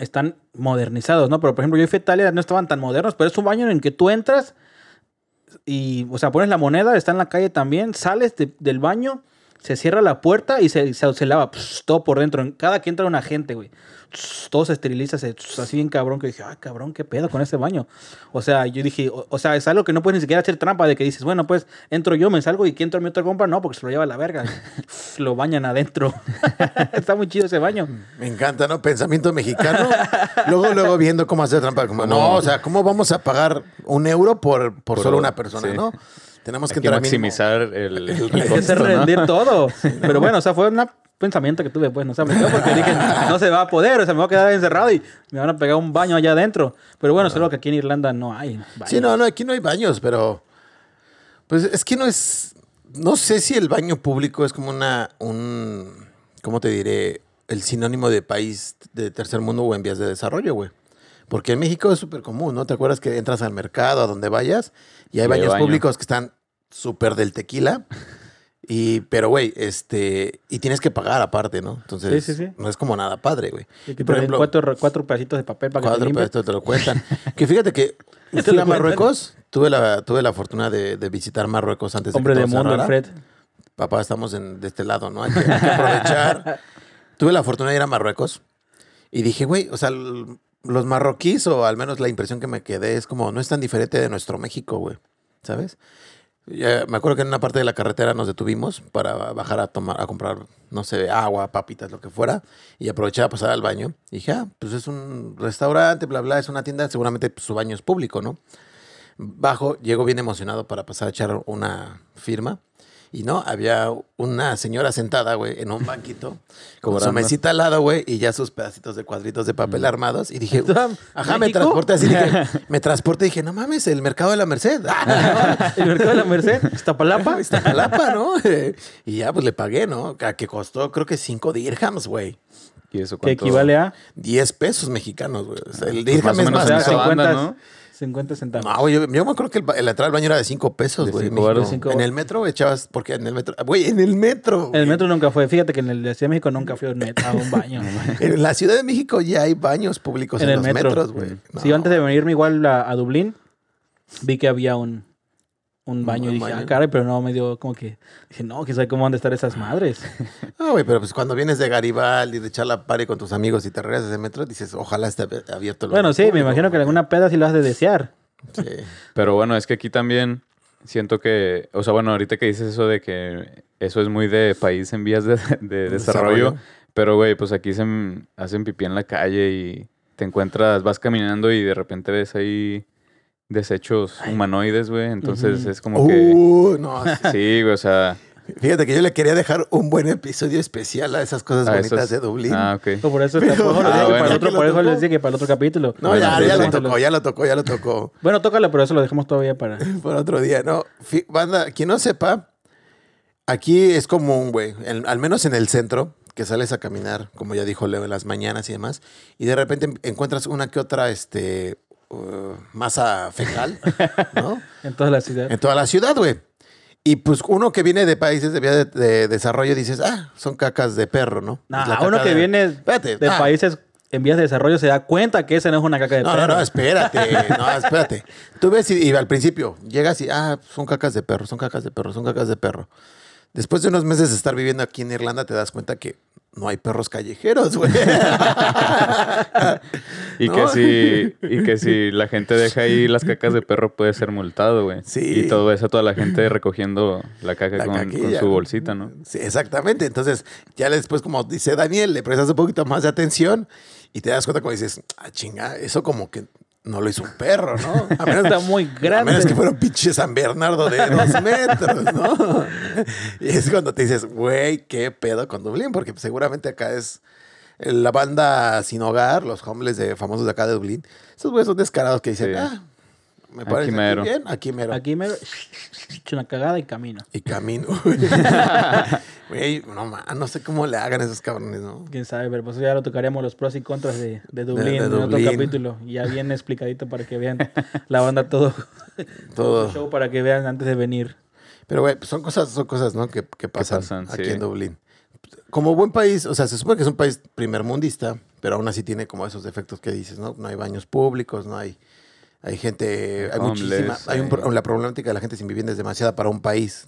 Speaker 2: están modernizados, ¿no? Pero, por ejemplo, yo fui a Italia, no estaban tan modernos, pero es un baño en el que tú entras y, o sea, pones la moneda, está en la calle también, sales de- del baño, se cierra la puerta y se, se, se lava pss, todo por dentro. En cada que entra una gente, güey. Pss, Todo se esteriliza, se, pss, así bien cabrón, que dije, ah, cabrón, qué pedo con este baño. O sea, yo dije, o, o sea, es algo que no puedes ni siquiera hacer trampa de que dices, bueno, pues entro yo, me salgo y que entra mi otro compa, no, porque se lo lleva a la verga. Lo bañan adentro. Está muy chido ese baño.
Speaker 1: Me encanta, ¿no? Pensamiento mexicano. luego, luego viendo cómo hacer trampa. Como, no, o sea, ¿cómo vamos a pagar un euro por, por,
Speaker 3: Por
Speaker 1: solo
Speaker 3: un-
Speaker 1: una persona,
Speaker 3: sí.
Speaker 1: no? Tenemos que
Speaker 3: Hay que maximizar el, el
Speaker 2: Hay que hacer
Speaker 3: costo, ¿no?
Speaker 2: rendir todo. Pero bueno, o sea, fue una pensamiento que tuve, pues, no se aplicó porque dije, no se va a poder, o sea, me voy a quedar encerrado y me van a pegar un baño allá adentro. Pero bueno, solo que aquí en Irlanda no hay.
Speaker 1: Sí,
Speaker 2: baños.
Speaker 1: no, no, aquí no hay baños, pero. Pues es que no es. No sé si el baño público es como una. un ¿Cómo te diré? El sinónimo de país de tercer mundo o en vías de desarrollo, güey. Porque en México es súper común, ¿no? ¿Te acuerdas que entras al mercado, a donde vayas, y hay
Speaker 3: Y hay
Speaker 1: baños
Speaker 3: baño.
Speaker 1: públicos que están súper del tequila? Y, pero, güey, este. Y tienes que pagar aparte, ¿no? Entonces,
Speaker 2: Sí, sí, sí.
Speaker 1: no es como nada padre, güey.
Speaker 2: Y que
Speaker 1: por ejemplo,
Speaker 2: cuatro, cuatro pedacitos de papel para que te
Speaker 1: Cuatro pesos te lo cuentan. que fíjate que fui a Marruecos, tuve la, tuve la fortuna de, de visitar Marruecos antes
Speaker 2: Hombre
Speaker 1: de que todo
Speaker 2: mundo. Fred.
Speaker 1: Papá, estamos en, de este lado, ¿no? Hay que, hay que aprovechar. tuve la fortuna de ir a Marruecos y dije, güey, o sea, los marroquíes, o al menos la impresión que me quedé, es como, no es tan diferente de nuestro México, güey, ¿sabes? Ya, me acuerdo que en una parte de la carretera nos detuvimos para bajar a tomar, a comprar, no sé, agua, papitas, lo que fuera, y aproveché a pasar al baño. Y dije, ah, pues es un restaurante, bla, bla, es una tienda, seguramente pues, su baño es público, ¿no? Bajo, llego bien emocionado para pasar a echar una firma. Y no, había una señora sentada, güey, en un banquito, con su mesita al lado, güey, y ya sus pedacitos de cuadritos de papel armados. Y dije,
Speaker 2: ¿Está
Speaker 1: ajá, me transporté así, dije, me transporté y dije, no mames, el mercado de la Merced. Ah,
Speaker 2: El mercado de la Merced, Iztapalapa.
Speaker 1: Iztapalapa, ¿no? y ya, pues le pagué, ¿no? A que costó, creo que cinco dirhams, güey.
Speaker 3: ¿Y eso
Speaker 2: Que
Speaker 3: cuánto?
Speaker 2: equivale a
Speaker 1: 10 pesos mexicanos, güey. O sea, el
Speaker 3: Pues
Speaker 1: dirham es más.
Speaker 2: o sea,
Speaker 3: en esa
Speaker 1: ¿no?
Speaker 3: banda,
Speaker 2: 50,
Speaker 3: ¿no?
Speaker 2: 50 centavos.
Speaker 1: No, güey, yo, yo me acuerdo que el, entrada al baño era de 5 pesos, güey. en el metro echabas, porque en el metro, güey, en el metro.
Speaker 2: En el metro nunca fue. Fíjate que en el de Ciudad de México nunca fui a un, baño.
Speaker 1: En la Ciudad de México ya hay baños públicos en,
Speaker 2: en el
Speaker 1: los
Speaker 2: metro.
Speaker 1: metros, güey.
Speaker 2: Sí,
Speaker 1: No,
Speaker 2: antes de venirme igual a, a Dublín, vi que había un, un baño.
Speaker 1: Un
Speaker 2: y dije,
Speaker 1: baño.
Speaker 2: ah, caray, pero no me dio como que. Dije, no, que sabe cómo van a estar esas madres.
Speaker 1: No, güey, pero pues cuando vienes de Garibaldi, de echar la party con tus amigos y te regresas de metro, dices, ojalá esté ab- abierto el
Speaker 2: bueno, sí, me imagino que alguna peda sí lo has de desear.
Speaker 1: Sí.
Speaker 3: Pero bueno, es que aquí también siento que, o sea, bueno, ahorita que dices eso de que eso es muy de país en vías de, de desarrollo,
Speaker 1: Desarrollo.
Speaker 3: pero güey, pues aquí se hacen pipí en la calle y te encuentras, vas caminando y de repente ves ahí desechos humanoides, güey, entonces es como que...
Speaker 1: Uh, no, sí.
Speaker 3: Güey, o sea...
Speaker 1: Fíjate que yo le quería dejar un buen episodio especial a esas cosas
Speaker 3: a
Speaker 1: bonitas
Speaker 3: esos-
Speaker 1: de Dublín.
Speaker 3: Ah, ok.
Speaker 2: Por eso,
Speaker 1: Pero-
Speaker 2: está- por eso
Speaker 3: Ah,
Speaker 2: que
Speaker 3: bueno.
Speaker 2: para el otro,
Speaker 1: ¿Ya que
Speaker 2: por eso les dije que para el otro capítulo.
Speaker 1: No,
Speaker 3: Bueno,
Speaker 1: ya, ya lo tocó, ya lo tocó, ya lo tocó.
Speaker 2: Bueno, tócalo, pero eso lo dejamos todavía para.
Speaker 1: Por otro día, ¿no? Banda, quien no sepa, aquí es común, güey, al menos en el centro, que sales a caminar, como ya dijo Leo, en las mañanas y demás, y de repente en- encuentras una que otra, este, uh, masa fecal, ¿no?
Speaker 2: En toda la ciudad.
Speaker 1: En toda la ciudad, güey. Y pues uno que viene de países de de, de desarrollo dices, ah, son cacas de perro, ¿no?
Speaker 2: Nah, uno que
Speaker 1: de-
Speaker 2: viene
Speaker 1: Espérate,
Speaker 2: de
Speaker 1: ah.
Speaker 2: países en vías de desarrollo se da cuenta que ese no es una caca de
Speaker 1: No,
Speaker 2: perro.
Speaker 1: no, no, espérate, no, espérate. Tú ves y, y al principio llegas y, ah, son cacas de perro, son cacas de perro, son cacas de perro. Después de unos meses de estar viviendo aquí en Irlanda te das cuenta que no hay perros callejeros, güey.
Speaker 3: Y,
Speaker 1: ¿No?
Speaker 3: que si, y que si la gente deja ahí las cacas de perro puede ser multado, güey.
Speaker 1: Sí.
Speaker 3: Y todo eso, toda la gente recogiendo la caca
Speaker 1: La
Speaker 3: con, con su bolsita, ¿no?
Speaker 1: Sí, exactamente. Entonces, ya después, como dice Daniel, le prestas un poquito más de atención y te das cuenta como dices, ah, chinga, eso como que no lo hizo un perro, ¿no? A menos,
Speaker 2: Está muy
Speaker 1: A
Speaker 2: grande.
Speaker 1: menos que fuera un pinche San Bernardo de dos metros, ¿no? Y es cuando te dices, güey, qué pedo con Dublín, porque seguramente acá es la banda sin hogar, los homeless de famosos de acá de Dublín. Esos güeyes son descarados que dicen,
Speaker 3: Sí.
Speaker 1: ah, me
Speaker 3: Aquí
Speaker 1: parece
Speaker 3: mero.
Speaker 1: aquí bien, aquí mero.
Speaker 2: Aquí me echo una cagada y camino.
Speaker 1: Y camino. Güey, no, no sé cómo le hagan esos cabrones, ¿no?
Speaker 2: Quién sabe, pero pues ya lo tocaríamos los pros y contras de, de Dublín
Speaker 1: de
Speaker 2: en otro capítulo. Y ya bien explicadito para que vean la banda todo.
Speaker 1: Todo.
Speaker 2: el show para que vean antes de venir.
Speaker 1: Pero, güey, son cosas, son cosas, ¿no? Que, que pasan,
Speaker 3: pasan,
Speaker 1: aquí
Speaker 3: sí.
Speaker 1: en Dublín. Como buen país, o sea, se supone que es un país primermundista, pero aún así tiene como esos defectos que dices, ¿no? No hay baños públicos, no hay, hay gente, hay
Speaker 3: Homeless,
Speaker 1: muchísima, hay un
Speaker 3: hay-
Speaker 1: la problemática de la gente sin vivienda es demasiada para un país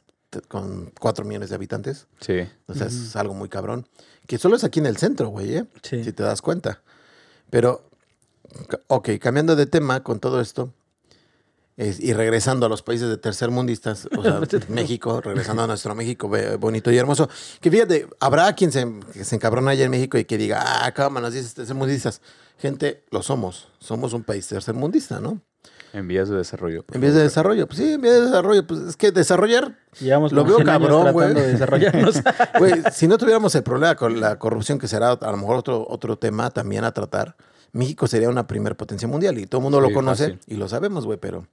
Speaker 1: con cuatro millones de habitantes.
Speaker 3: Sí.
Speaker 1: O sea, es algo muy cabrón. Que solo es aquí en el centro, güey, ¿eh?
Speaker 2: Sí.
Speaker 1: Si te das cuenta. Pero, ok, cambiando de tema con todo esto es- y regresando a los países de tercermundistas, o sea, México, regresando a nuestro México bonito y hermoso. Que fíjate, habrá quien se, que se encabrona allá en México y que diga, ah, cómo nos dices tercermundistas. Gente, lo somos. Somos un país tercermundista, ¿no?
Speaker 3: En vías de desarrollo.
Speaker 1: En vías de desarrollo. Pues sí, en vías de desarrollo. Pues es que desarrollar,
Speaker 2: Llevamos
Speaker 1: Lo veo
Speaker 2: 100 años
Speaker 1: cabrón, güey.
Speaker 2: de desarrollarnos.
Speaker 1: güey, si no tuviéramos el problema con la corrupción, que será a lo mejor otro, otro tema también a tratar, México sería una primer potencia mundial y todo el mundo lo conoce
Speaker 3: fácil.
Speaker 1: y lo sabemos, güey, pero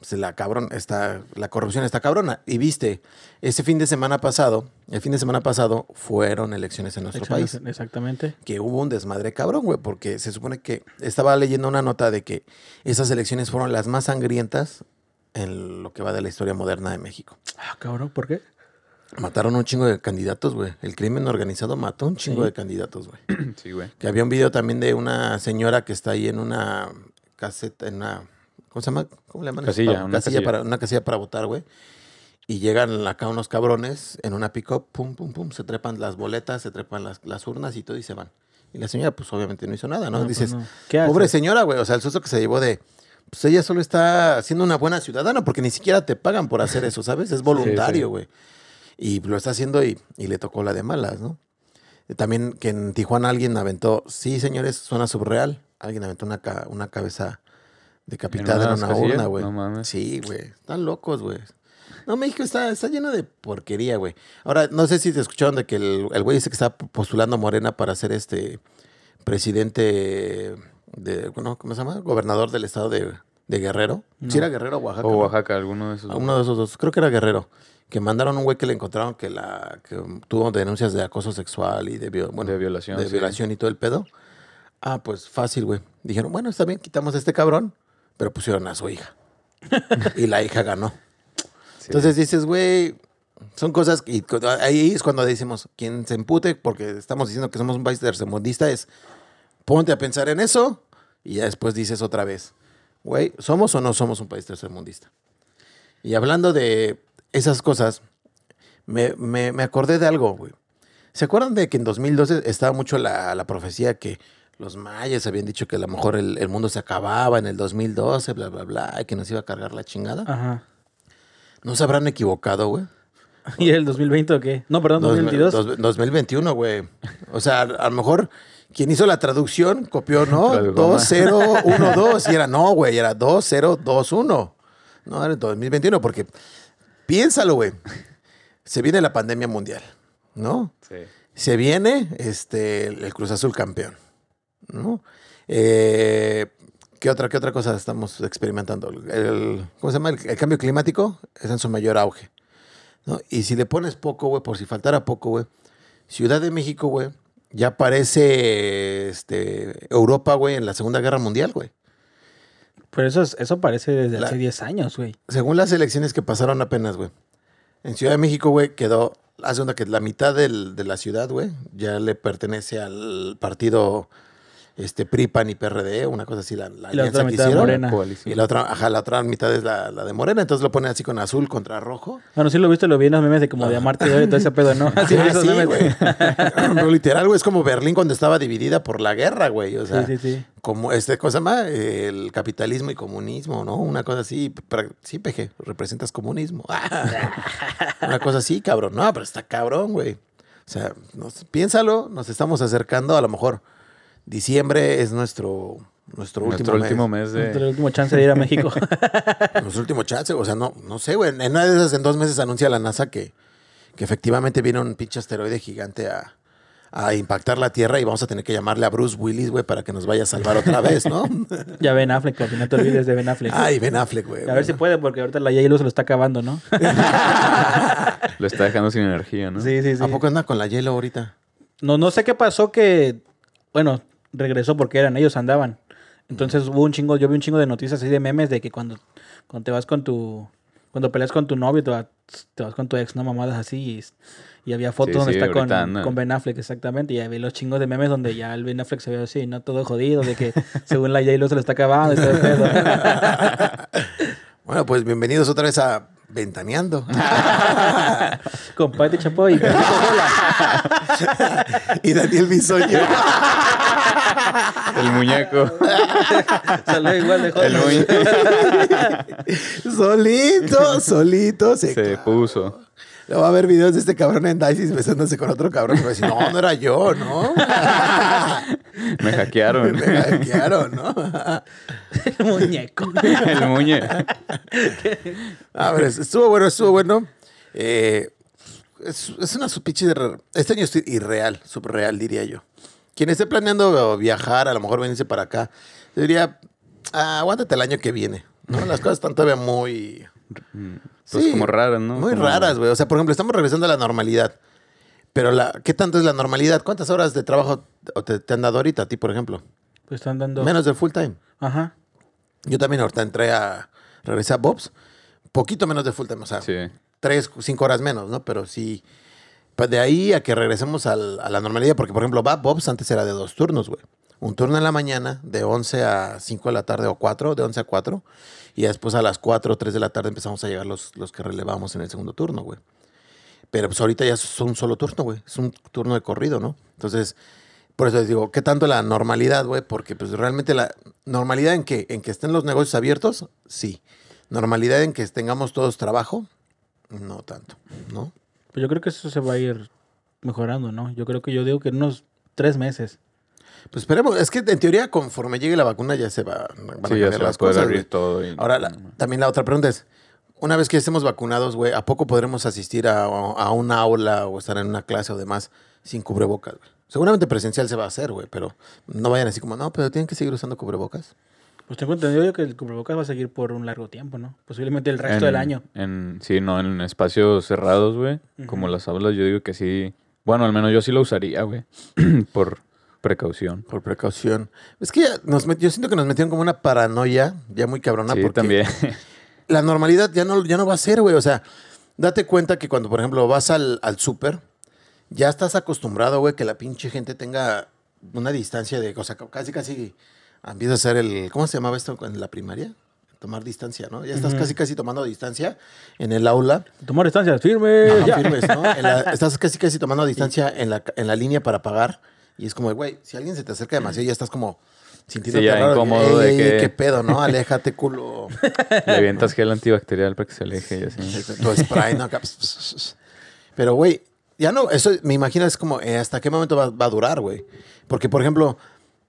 Speaker 1: pues, la cabrón está, la corrupción está cabrona. Y viste, ese fin de semana pasado, el fin de semana pasado fueron elecciones en nuestro país.
Speaker 2: Exactamente.
Speaker 1: que hubo un desmadre cabrón, güey, porque se supone que estaba leyendo una nota de que esas elecciones fueron las más sangrientas en lo que va de la historia moderna de México.
Speaker 2: Ah, cabrón, ¿por qué?
Speaker 1: Mataron un chingo de candidatos, güey. El crimen organizado mató un chingo
Speaker 2: Sí.
Speaker 1: de candidatos, güey.
Speaker 3: Sí, güey.
Speaker 1: Que había un video también de una señora que está ahí en una caseta, en una. ¿Cómo se llama? ¿Cómo le llaman?
Speaker 3: Casilla,
Speaker 1: Para-
Speaker 3: una casilla.
Speaker 1: Para, una casilla para votar, güey. Y llegan acá unos cabrones en una pick-up, pum, pum, pum, se trepan las boletas, se trepan las, las urnas y todo y se van. Y la señora, pues obviamente no hizo nada, ¿no?
Speaker 2: No, pues,
Speaker 1: Dices,
Speaker 2: no. ¿Qué hace?
Speaker 1: pobre señora, güey. O sea, el susto que se llevó de. Pues ella solo está siendo una buena ciudadana porque ni siquiera te pagan por hacer eso, ¿sabes? Es voluntario, güey. Y lo está haciendo y, y le tocó la de malas, ¿no? También que en Tijuana alguien aventó, sí, señores, suena subreal. Alguien aventó una, ca- una cabeza decapitada en, una urna, güey.
Speaker 3: No mames.
Speaker 1: Sí, güey. Están locos, güey. No, México está, está lleno de porquería, güey. Ahora, no sé si te escucharon de que el, el güey ese que está postulando a Morena para ser este presidente de, bueno, ¿cómo se llama? Gobernador del estado de, de Guerrero.
Speaker 2: No.
Speaker 1: Si era Guerrero o Oaxaca.
Speaker 3: O
Speaker 1: ¿no?
Speaker 3: Oaxaca, alguno de esos.
Speaker 1: Uno de esos dos, creo que era Guerrero, que mandaron un güey que le encontraron que la que tuvo denuncias de acoso sexual y de, vio- bueno,
Speaker 3: De violación,
Speaker 1: de
Speaker 3: sí.
Speaker 1: violación y todo el pedo. Ah, pues fácil, güey. Dijeron, bueno, está bien, quitamos a este cabrón, pero pusieron a su hija. y la hija ganó.
Speaker 3: Sí.
Speaker 1: Entonces dices, güey, son cosas que ahí es cuando decimos, quien se empute porque estamos diciendo que somos un país tercermundista es ponte a pensar en eso y ya después dices otra vez, güey, ¿somos o no somos un país tercermundista? Y hablando de esas cosas, me, me- me acordé de algo, güey. ¿Se acuerdan de que en 2012 estaba mucho la, la profecía que los mayas habían dicho que a lo mejor el, el mundo se acababa en el 2012, bla, bla, bla, y que nos iba a cargar la chingada?
Speaker 2: Ajá.
Speaker 1: ¿No se habrán equivocado, güey?
Speaker 2: ¿Y el 2020 o qué? No, perdón,
Speaker 1: Dos-
Speaker 2: 2022.
Speaker 1: dos- 2021, güey. O sea, a, a lo mejor quien hizo la traducción copió, ¿no?
Speaker 3: Tradujo mal.
Speaker 1: 2012 y era, no, güey, era 2021. No, era 2021 porque piénsalo, güey. Se viene la pandemia mundial, ¿no?
Speaker 3: Sí.
Speaker 1: Se viene este, el Cruz Azul campeón, ¿no? Eh, ¿qué, otra, ¿Qué otra cosa estamos experimentando? El, ¿Cómo se llama? El, el cambio climático es en su mayor auge, ¿no? Y si le pones poco, güey, por si faltara poco, güey, Ciudad de México, güey, ya parece este, Europa, güey, en la Segunda Guerra Mundial, güey.
Speaker 2: Pero eso, es- eso parece desde
Speaker 1: La-
Speaker 2: hace 10 años, güey.
Speaker 1: Según las elecciones que pasaron apenas, güey. En Ciudad de México, güey, quedó, hace onda que la mitad del- de la ciudad, güey, ya le pertenece al partido este, PRI, PAN y PRD, una cosa así, la, la
Speaker 2: Y la otra mitad
Speaker 1: hicieron.
Speaker 2: Morena.
Speaker 1: Y la otra, ajá, la otra mitad es la, la de Morena, entonces lo ponen así con azul contra rojo.
Speaker 2: Bueno, sí lo viste, lo vi en los memes de como de Amarte y todo ese pedo, ¿no? Así
Speaker 1: Ah, sí, güey. Pero literal, güey, es como Berlín cuando estaba dividida por la guerra, güey. O sea,
Speaker 2: Sí, sí, sí.
Speaker 1: como este cosa llama el capitalismo y comunismo, ¿no? Una cosa así, sí, peje, representas comunismo. Una cosa así, cabrón. No, pero está cabrón, güey. O sea, nos- piénsalo, nos estamos acercando, a lo mejor diciembre es nuestro nuestro,
Speaker 3: Nuestro
Speaker 1: último,
Speaker 3: último
Speaker 1: mes.
Speaker 3: mes de.
Speaker 2: último chance de ir a México.
Speaker 1: Nuestro último chance, o sea, no, no sé, güey. En una de esas, en dos meses anuncia la NASA que, que efectivamente viene un pinche asteroide gigante a, a impactar la Tierra y vamos a tener que llamarle a Bruce Willis, güey, para que nos vaya a salvar otra vez, ¿no?
Speaker 2: ya Ben Affleck, porque no te olvides de Ben Affleck.
Speaker 1: Ay, Ben Affleck, güey.
Speaker 2: a ver si puede, porque ahorita la J-Lo se lo está acabando, ¿no?
Speaker 3: Lo está dejando sin energía, ¿no?
Speaker 2: sí, sí, sí.
Speaker 1: ¿A poco anda con la hielo ahorita?
Speaker 2: No, no sé qué pasó que, bueno, regresó porque eran ellos andaban. Entonces hubo un chingo, yo vi un chingo de noticias así de memes de que cuando, cuando te vas con tu, cuando peleas con tu novio, te vas, te vas con tu ex, no mamadas así. Y, y había fotos
Speaker 3: Sí,
Speaker 2: donde
Speaker 3: sí,
Speaker 2: está con,
Speaker 3: anda.
Speaker 2: con Ben Affleck, exactamente. Y vi los chingos de memes donde ya el Ben Affleck se ve así, no todo jodido, de que según la J-Lo se lo está acabando y todo el pedo.
Speaker 1: Bueno, pues bienvenidos otra vez a Ventaneando.
Speaker 2: con Pati Chapoy. y
Speaker 1: y Daniel Bisoño.
Speaker 3: El muñeco.
Speaker 2: Salió igual de
Speaker 3: El
Speaker 2: joder.
Speaker 3: muñeco
Speaker 1: solito, solito se,
Speaker 3: se puso.
Speaker 1: Luego va a haber videos de este cabrón en Dice besándose con otro cabrón. Y va a decir, no, no era yo, ¿no?
Speaker 3: Me hackearon.
Speaker 1: Me hackearon, ¿no?
Speaker 2: El muñeco.
Speaker 3: El muñe.
Speaker 1: A ver, estuvo bueno, estuvo bueno. Eh, es, es una pinche de... Este año es irreal, subreal, diría yo. Quien esté planeando viajar, a lo mejor venirse para acá, yo diría, ah, aguántate el año que viene. ¿no? Las cosas están todavía muy...
Speaker 3: Pues
Speaker 1: Sí,
Speaker 3: como raras, ¿no?
Speaker 1: Muy
Speaker 3: Como-
Speaker 1: raras, güey. O sea, por ejemplo, estamos regresando a la normalidad. Pero la, ¿qué tanto es la normalidad? ¿Cuántas horas de trabajo te, te han dado ahorita a ti, por ejemplo?
Speaker 2: Pues están dando.
Speaker 1: Menos del full time.
Speaker 2: Ajá.
Speaker 1: Yo también ahorita entré a... Regresé a Bob's. Poquito menos de full time. O sea,
Speaker 3: Sí.
Speaker 1: tres, cinco horas menos, ¿no? Pero sí... de ahí a que regresemos a la normalidad. Porque, por ejemplo, Bob- Bob's antes era de dos turnos, güey. Un turno en la mañana, de 11 a 5 de la tarde o 4, de 11 a 4. Y después a las 4 o 3 de la tarde empezamos a llegar los, los que relevamos en el segundo turno, güey. Pero pues ahorita ya es un solo turno, güey. Es un turno de corrido, ¿no? Entonces, por eso les digo, ¿qué tanto la normalidad, güey? Porque pues realmente la normalidad en que, en que estén los negocios abiertos, sí. Normalidad en que tengamos todos trabajo, no tanto, ¿no?
Speaker 2: Pues yo creo que eso se va a ir mejorando, ¿no? Yo creo que yo digo que en unos tres meses.
Speaker 1: Pues esperemos, es que en teoría conforme llegue la vacuna ya se va, van a
Speaker 3: Sí, ya
Speaker 1: cambiar
Speaker 3: se va a
Speaker 1: las
Speaker 3: poder
Speaker 1: cosas.
Speaker 3: abrir todo. y-
Speaker 1: Ahora, la- también la otra pregunta es, una vez que estemos vacunados, güey, ¿a poco podremos asistir a, a una aula o estar en una clase o demás sin cubrebocas? güey? Seguramente presencial se va a hacer, güey, pero no vayan así como, no, pero tienen que seguir usando cubrebocas.
Speaker 2: Pues tengo entendido que el cubrebocas va a seguir por un largo tiempo, ¿no? Posiblemente el resto del año.
Speaker 3: En, sí, no, en espacios cerrados, güey. Como las aulas, yo digo que sí. Bueno, al menos yo sí lo usaría, güey. por precaución.
Speaker 1: Por precaución. Es que ya nos met- yo siento que nos metieron como una paranoia ya muy cabrona
Speaker 3: sí,
Speaker 1: porque
Speaker 3: también.
Speaker 1: la normalidad ya no, ya no va a ser, güey. O sea, date cuenta que cuando, por ejemplo, vas al, al súper, ya estás acostumbrado, güey, que la pinche gente tenga una distancia de, o sea, casi, casi empieza a ser el, ¿cómo se llamaba esto en la primaria? Tomar distancia, ¿no? Ya estás casi, casi tomando distancia en el aula.
Speaker 2: Tomar distancias, firme. Ya.
Speaker 1: firmes, ¿no? En la- estás casi, casi tomando distancia en la, en la línea para pagar. Y es como, güey, si alguien se te acerca demasiado, ya estás como sintiendo
Speaker 3: Sí, ya
Speaker 1: raro.
Speaker 3: incómodo de que-
Speaker 1: ¿Qué pedo, no? Aléjate, culo.
Speaker 3: Le avientas gel antibacterial para que se aleje y así.
Speaker 1: tu spray, ¿no? Acá, pss, pss, pss. Pero, güey, ya no, eso me imagino es como, eh, ¿hasta qué momento va, va a durar, güey? Porque, por ejemplo,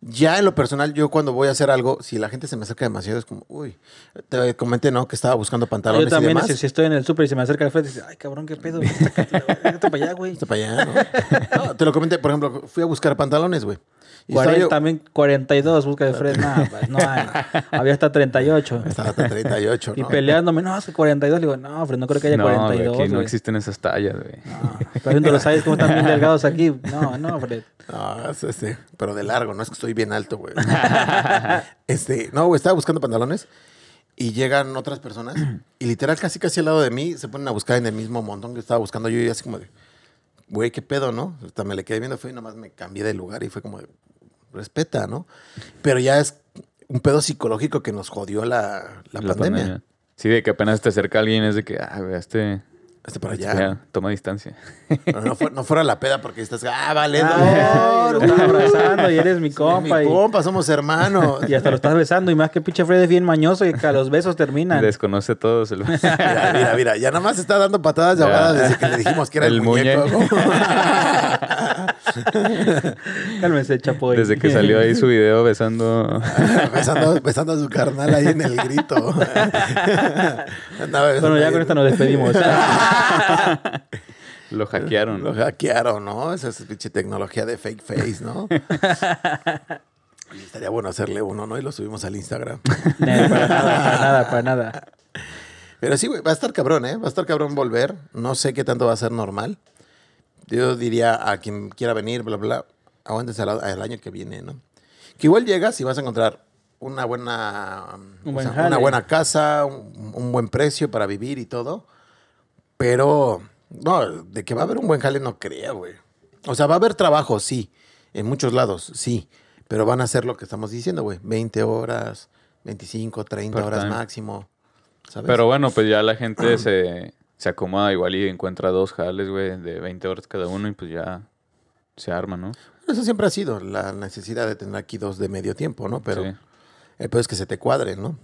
Speaker 1: ya en lo personal, yo cuando voy a hacer algo, si la gente se me acerca demasiado, es como, uy, te comenté, ¿no? Que estaba buscando pantalones
Speaker 2: Yo también,
Speaker 1: y demás.
Speaker 2: si, si estoy en el súper y se me acerca el frente, dice, ay, cabrón, qué pedo. Vete para allá, güey.
Speaker 1: Está para allá, ¿no? No, Te lo comenté, por ejemplo, fui a buscar pantalones, güey. Y estaba
Speaker 2: 40,
Speaker 1: yo-
Speaker 2: también 42 busca de Fred. No, pues no hay. Había hasta 38.
Speaker 1: Estaba hasta 38,
Speaker 2: Y
Speaker 1: ¿no?
Speaker 2: peleándome, no, es que 42. Le digo, no, Fred, no creo que haya
Speaker 3: No, güey,
Speaker 2: 42.
Speaker 3: aquí no
Speaker 2: güey.
Speaker 3: existen esas tallas, güey.
Speaker 2: No, Estás viendo los aires cómo están bien delgados aquí. No, no, Fred.
Speaker 1: No, es este, pero de largo, no es que estoy bien alto, güey. este, no, güey, estaba buscando pantalones y llegan otras personas y literal casi casi al lado de mí se ponen a buscar en el mismo montón que estaba buscando yo y así como de, güey, qué pedo, ¿no? Hasta me le quedé viendo, fue y nomás me cambié de lugar y fue como de, respeta, ¿no? Pero ya es un pedo psicológico que nos jodió la, la,
Speaker 3: La
Speaker 1: pandemia.
Speaker 3: pandemia. Sí, de que apenas te acerca alguien es de que, ah, güey, este...
Speaker 1: Este para
Speaker 3: este
Speaker 1: allá.
Speaker 3: ya, toma distancia.
Speaker 1: Pero no, fu- no fuera la peda porque estás, ah, vale,
Speaker 2: Ay, lo estás abrazando y eres mi compa.
Speaker 1: mi
Speaker 2: y,
Speaker 1: compa, somos hermanos.
Speaker 2: y hasta lo estás besando. Y más que pinche Fred es bien mañoso y que a los besos terminan.
Speaker 3: Desconoce todo. Se lo...
Speaker 1: Mira, mira, mira, ya nada más está dando patadas de
Speaker 3: Ya.
Speaker 1: ahogada desde que le dijimos que era el,
Speaker 3: El
Speaker 1: muñeco.
Speaker 3: muñe.
Speaker 2: Cálmese, chapoy.
Speaker 3: Desde que salió ahí su video besando...
Speaker 1: besando, besando a su carnal ahí en el grito.
Speaker 2: Bueno, ya con esto nos despedimos.
Speaker 3: Lo hackearon.
Speaker 1: Lo hackearon, ¿no? Esa es pinche tecnología de fake face, ¿no? Y estaría bueno hacerle uno, ¿no? Y lo subimos al Instagram.
Speaker 2: No, para nada, para nada, para nada.
Speaker 1: Pero sí, güey, va a estar cabrón, ¿eh? Va a estar cabrón volver. No sé qué tanto va a ser normal. Yo diría a quien quiera venir, bla, bla, aguántense al, al año que viene, ¿no? Que igual llegas y vas a encontrar una buena,
Speaker 2: Un
Speaker 1: o
Speaker 2: buen
Speaker 1: sea,
Speaker 2: jale.
Speaker 1: una buena casa, un, un buen precio para vivir y todo. Pero, no, de que va a haber un buen jale no creo, güey. O sea, va a haber trabajo, sí. En muchos lados, sí. Pero van a ser lo que estamos diciendo, güey. 20 horas, 25, 30 horas máximo. ¿sabes?
Speaker 3: Pero bueno, pues ya la gente se, se acomoda igual y encuentra dos jales, güey, de 20 horas cada uno y pues ya se arma, ¿no?
Speaker 1: Eso siempre ha sido la necesidad de tener aquí dos de medio tiempo, ¿no? Pero
Speaker 3: Sí.
Speaker 1: el peor es que se te cuadren, ¿no?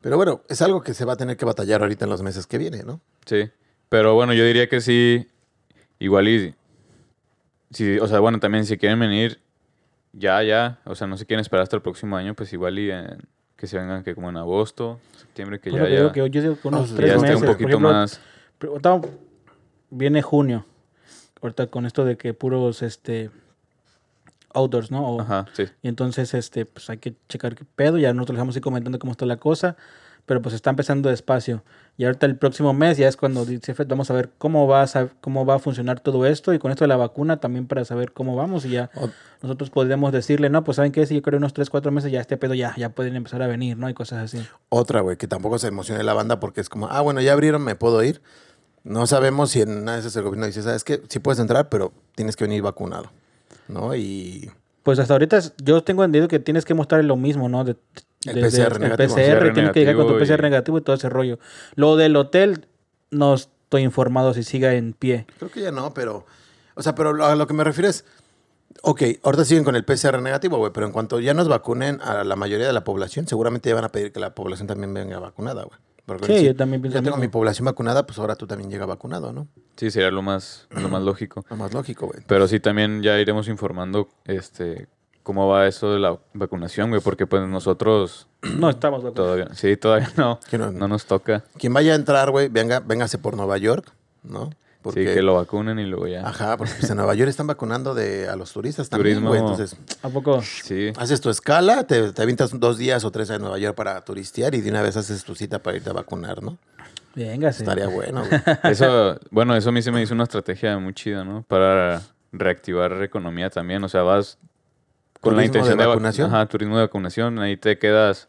Speaker 1: Pero bueno, es algo que se va a tener que batallar ahorita en los meses que vienen, ¿no?
Speaker 3: Sí. Pero bueno, yo diría que sí, igual y... Sí, o sea, bueno, también si quieren venir ya, ya, o sea, no se quieren esperar hasta el próximo año, pues igual y en- que se vengan que como en agosto, septiembre, que
Speaker 2: Pues
Speaker 3: ya,
Speaker 2: que
Speaker 3: ya,
Speaker 2: que yo digo que unos
Speaker 1: Ah,
Speaker 2: tres
Speaker 3: ya
Speaker 2: meses.
Speaker 3: un poquito
Speaker 2: ejemplo,
Speaker 3: más...
Speaker 2: ahorita viene junio. Ahorita con esto de que puros este outdoors, ¿no? O-
Speaker 3: Ajá, sí.
Speaker 2: Y entonces, este, pues hay que checar qué pedo. Ya nosotros les vamos a ir comentando cómo está la cosa. Pero pues está empezando despacio. Y ahorita el próximo mes ya es cuando dice Fed, vamos a ver cómo va a, cómo va a funcionar todo esto. Y con esto de la vacuna también para saber cómo vamos. Y ya
Speaker 1: O-
Speaker 2: nosotros podríamos decirle, no, pues saben qué, si yo creo unos 3, 4 meses ya este pedo ya, ya pueden empezar a venir, ¿no? Y cosas así.
Speaker 1: Otra, güey, que tampoco se emocione la banda porque es como, ah, bueno, ya abrieron, me puedo ir. No sabemos si en una de esas el gobierno dice, ¿sabes qué? Sí puedes entrar, pero tienes que venir vacunado. ¿No? Y
Speaker 2: Pues hasta ahorita es- yo tengo entendido que tienes que mostrar lo mismo, ¿no? De,
Speaker 1: El
Speaker 2: de-
Speaker 1: PCR
Speaker 2: el
Speaker 1: negativo.
Speaker 2: PCR, tienes que llegar con tu PCR
Speaker 3: y-
Speaker 2: negativo y todo ese rollo. Lo del hotel, no estoy informado si siga en pie.
Speaker 1: creo que ya no, pero, o sea, pero lo- a lo que me refiero es, ok, ahorita siguen con el PCR negativo, güey, pero en cuanto ya nos vacunen a la mayoría de la población, seguramente ya van a pedir que la población también venga vacunada, güey. Porque
Speaker 2: Sí,
Speaker 1: si
Speaker 2: yo también pienso
Speaker 1: Ya
Speaker 2: lo
Speaker 1: tengo mi población vacunada, pues ahora tú también llega vacunado, ¿no?
Speaker 3: Sí, sería lo más, lo más lógico.
Speaker 1: Lo más lógico, güey.
Speaker 3: Pero sí, también ya iremos informando este cómo va eso de la vacunación, güey, porque pues nosotros
Speaker 2: No estamos vacunados.
Speaker 3: todavía, sí, todavía no,
Speaker 1: no-
Speaker 3: no nos toca.
Speaker 1: Quien vaya a entrar, güey, venga, véngase por Nueva York, ¿no?
Speaker 3: Sí, que lo vacunen y luego ya.
Speaker 1: Ajá, porque pues, en Nueva York están vacunando de, a los turistas también,
Speaker 3: Turismo.
Speaker 1: güey. Entonces,
Speaker 2: ¿A poco?
Speaker 3: Sí,
Speaker 1: haces tu escala, te, te avientas dos días o tres a Nueva York para turistear y de una vez haces tu cita para irte a vacunar, ¿no?
Speaker 2: Venga, sí.
Speaker 1: Estaría bueno, güey.
Speaker 3: eso, bueno, eso a mí se me hizo una estrategia muy chida, ¿no? Para reactivar la economía también, o sea, vas con la
Speaker 1: ¿Turismo de
Speaker 3: intención de, vac-
Speaker 1: vacunación?
Speaker 3: Ajá, turismo de vacunación, ahí te quedas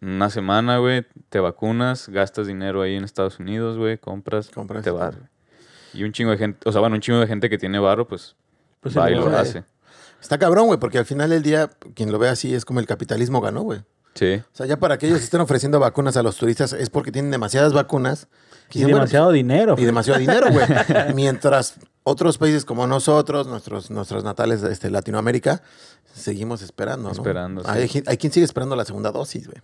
Speaker 3: una semana, güey, te vacunas, gastas dinero ahí en Estados Unidos, güey, compras,
Speaker 1: Compras,
Speaker 3: te vas, güey. Y un chingo de gente, o sea, bueno, un chingo de gente que tiene barro, pues,
Speaker 2: Pues sí,
Speaker 3: va y
Speaker 2: lo
Speaker 3: hace.
Speaker 1: Está cabrón, güey, porque al final del día, quien lo ve así es como el capitalismo ganó, güey.
Speaker 3: Sí.
Speaker 1: O sea, ya para que ellos estén ofreciendo vacunas a los turistas es porque tienen demasiadas vacunas.
Speaker 2: Y
Speaker 1: dicen, bueno,
Speaker 2: demasiado dinero.
Speaker 1: y demasiado dinero, güey. Mientras otros países como nosotros, nuestros, nuestros natales de este, Latinoamérica, seguimos esperando, ¿no?
Speaker 3: Esperando, sí.
Speaker 1: Hay, hay quien sigue esperando la segunda dosis, güey.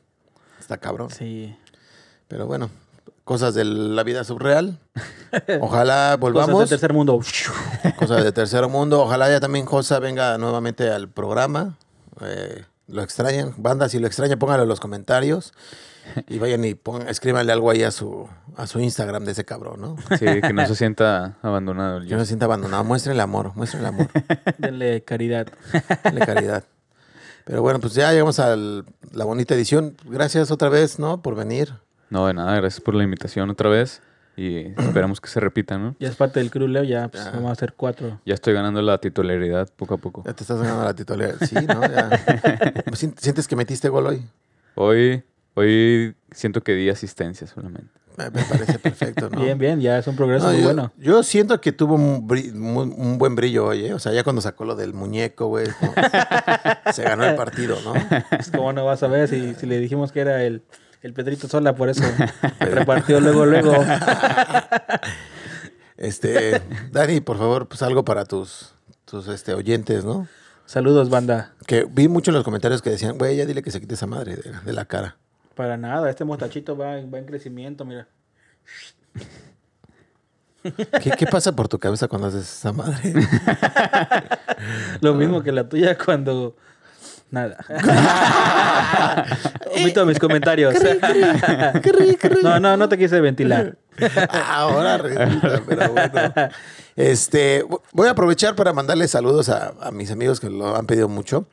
Speaker 1: Está cabrón.
Speaker 2: Sí.
Speaker 1: Pero bueno, cosas de la vida subreal. Ojalá
Speaker 2: Cosas
Speaker 1: volvamos.
Speaker 2: del tercer mundo.
Speaker 1: Cosas de tercer mundo. Ojalá ya también Josa venga nuevamente al programa. Eh, lo extrañan. Banda, si lo extraña, póngalo en los comentarios. Y vayan y pongan, escríbanle algo ahí a su, a su Instagram de ese cabrón, ¿no?
Speaker 3: Sí, que no se sienta abandonado.
Speaker 1: Que no se sienta abandonado. Muestren el amor, muestren el amor.
Speaker 2: Denle caridad.
Speaker 1: Denle caridad. Pero bueno, pues ya llegamos a la bonita edición. Gracias otra vez, ¿no? Por venir.
Speaker 3: No, de nada, gracias por la invitación otra vez. Y esperamos que se repita, ¿no?
Speaker 2: Ya es parte del crew, Leo. Ya pues, vamos a hacer cuatro.
Speaker 3: Ya estoy ganando la titularidad poco a poco.
Speaker 1: Ya te estás ganando la titularidad. Sí, ¿no? Ya. Pues, ¿Sientes que metiste gol hoy?
Speaker 3: Hoy, hoy siento que di asistencia solamente.
Speaker 1: Me, parece perfecto, ¿no?
Speaker 2: Bien, bien. Ya es un progreso
Speaker 1: No,
Speaker 2: muy
Speaker 1: yo,
Speaker 2: bueno.
Speaker 1: yo siento que tuvo un, bri- muy- un buen brillo hoy, ¿eh? O sea, ya cuando sacó lo del muñeco, güey, como- se ganó el partido, ¿no?
Speaker 2: Pues, ¿Cómo no vas a ver si, si le dijimos que era el, el Pedrito Sola? Por eso repartió luego, luego.
Speaker 1: Este, Dani, por favor, pues algo para tus, tus este, oyentes, ¿no?
Speaker 2: Saludos, banda.
Speaker 1: Que vi mucho en los comentarios que decían, güey, ya dile que se quite esa madre de, de la cara.
Speaker 2: Para nada, este mostachito va, va en crecimiento, mira.
Speaker 1: ¿Qué, qué pasa por tu cabeza cuando haces esa madre?
Speaker 2: Lo mismo que la tuya cuando... Nada. Omito mis comentarios. no, no, no te quise ventilar.
Speaker 1: Ahora resulta, pero bueno. Este, voy a aprovechar para mandarle saludos a, a mis amigos que lo han pedido mucho.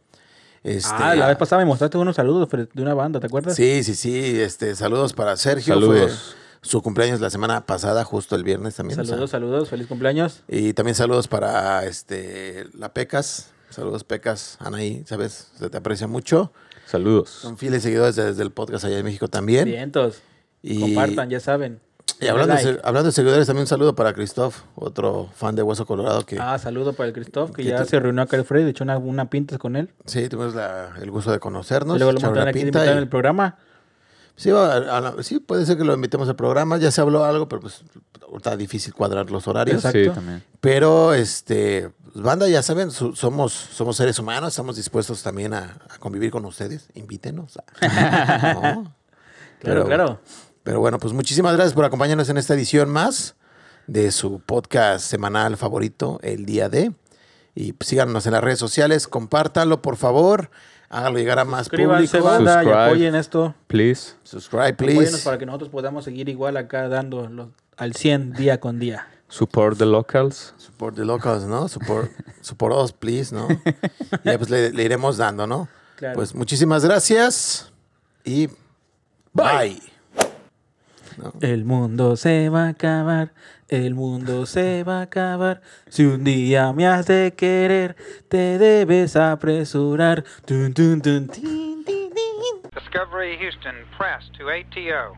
Speaker 1: Este,
Speaker 2: ah, la vez pasada me mostraste unos saludos de una banda, ¿te acuerdas?
Speaker 1: Sí, sí, sí. Este, saludos para Sergio.
Speaker 3: Saludos.
Speaker 1: Fue su cumpleaños la semana pasada, justo el viernes también. o sea,
Speaker 2: Saludos, saludos, feliz cumpleaños.
Speaker 1: y también saludos para este la Pecas. Saludos, Pecas. Anaí, ¿sabes? Se te aprecia mucho.
Speaker 3: Saludos.
Speaker 1: Son fieles seguidores desde el podcast allá en México también.
Speaker 2: Vientos.
Speaker 1: Y,
Speaker 2: Compartan, ya saben.
Speaker 1: y hablando, de, hablando de seguidores, también un saludo para Christoph, otro fan de Hueso Colorado que
Speaker 2: Ah, saludo para el Christoph, que
Speaker 1: que
Speaker 2: ya
Speaker 1: tú-
Speaker 2: se reunió acá el Fred, echó una, una pinta con él.
Speaker 1: sí, tuvimos la- el gusto de conocernos.
Speaker 2: y luego lo montaron aquí
Speaker 1: pinta y-
Speaker 2: en el programa.
Speaker 1: Sí, va a- a la- sí, puede ser que lo invitemos al programa. Ya se habló algo, pero pues está difícil cuadrar los horarios.
Speaker 2: Exacto.
Speaker 3: Sí, también.
Speaker 1: Pero, este, pues, banda, ya saben, su- somos, somos seres humanos, estamos dispuestos también a, a convivir con ustedes. Invítenos. ¿No?
Speaker 2: Claro,
Speaker 1: Pero-
Speaker 2: claro.
Speaker 1: Pero bueno, pues muchísimas gracias por acompañarnos en esta edición más. de su podcast semanal favorito, El Día de. Y pues, síganos en las redes sociales, compártanlo, por favor. Háganlo llegar a más
Speaker 2: Suscríbanse,
Speaker 1: público.
Speaker 2: banda, y
Speaker 3: Subscribe.
Speaker 2: apoyen esto.
Speaker 3: Please.
Speaker 1: Subscribe,
Speaker 2: Apóyennos
Speaker 1: please.
Speaker 2: para que nosotros podamos seguir igual acá dando lo- al 100 día con día.
Speaker 3: Support the locals.
Speaker 1: Support the locals, ¿no? Support, support us, please, ¿no? Y ya pues le, le iremos dando, ¿no?
Speaker 2: Claro.
Speaker 1: Pues muchísimas gracias y bye.
Speaker 2: El mundo se va a acabar, el mundo se va a acabar. Si un día me has de querer, te debes apresurar.
Speaker 4: Discovery Houston, press to ATO.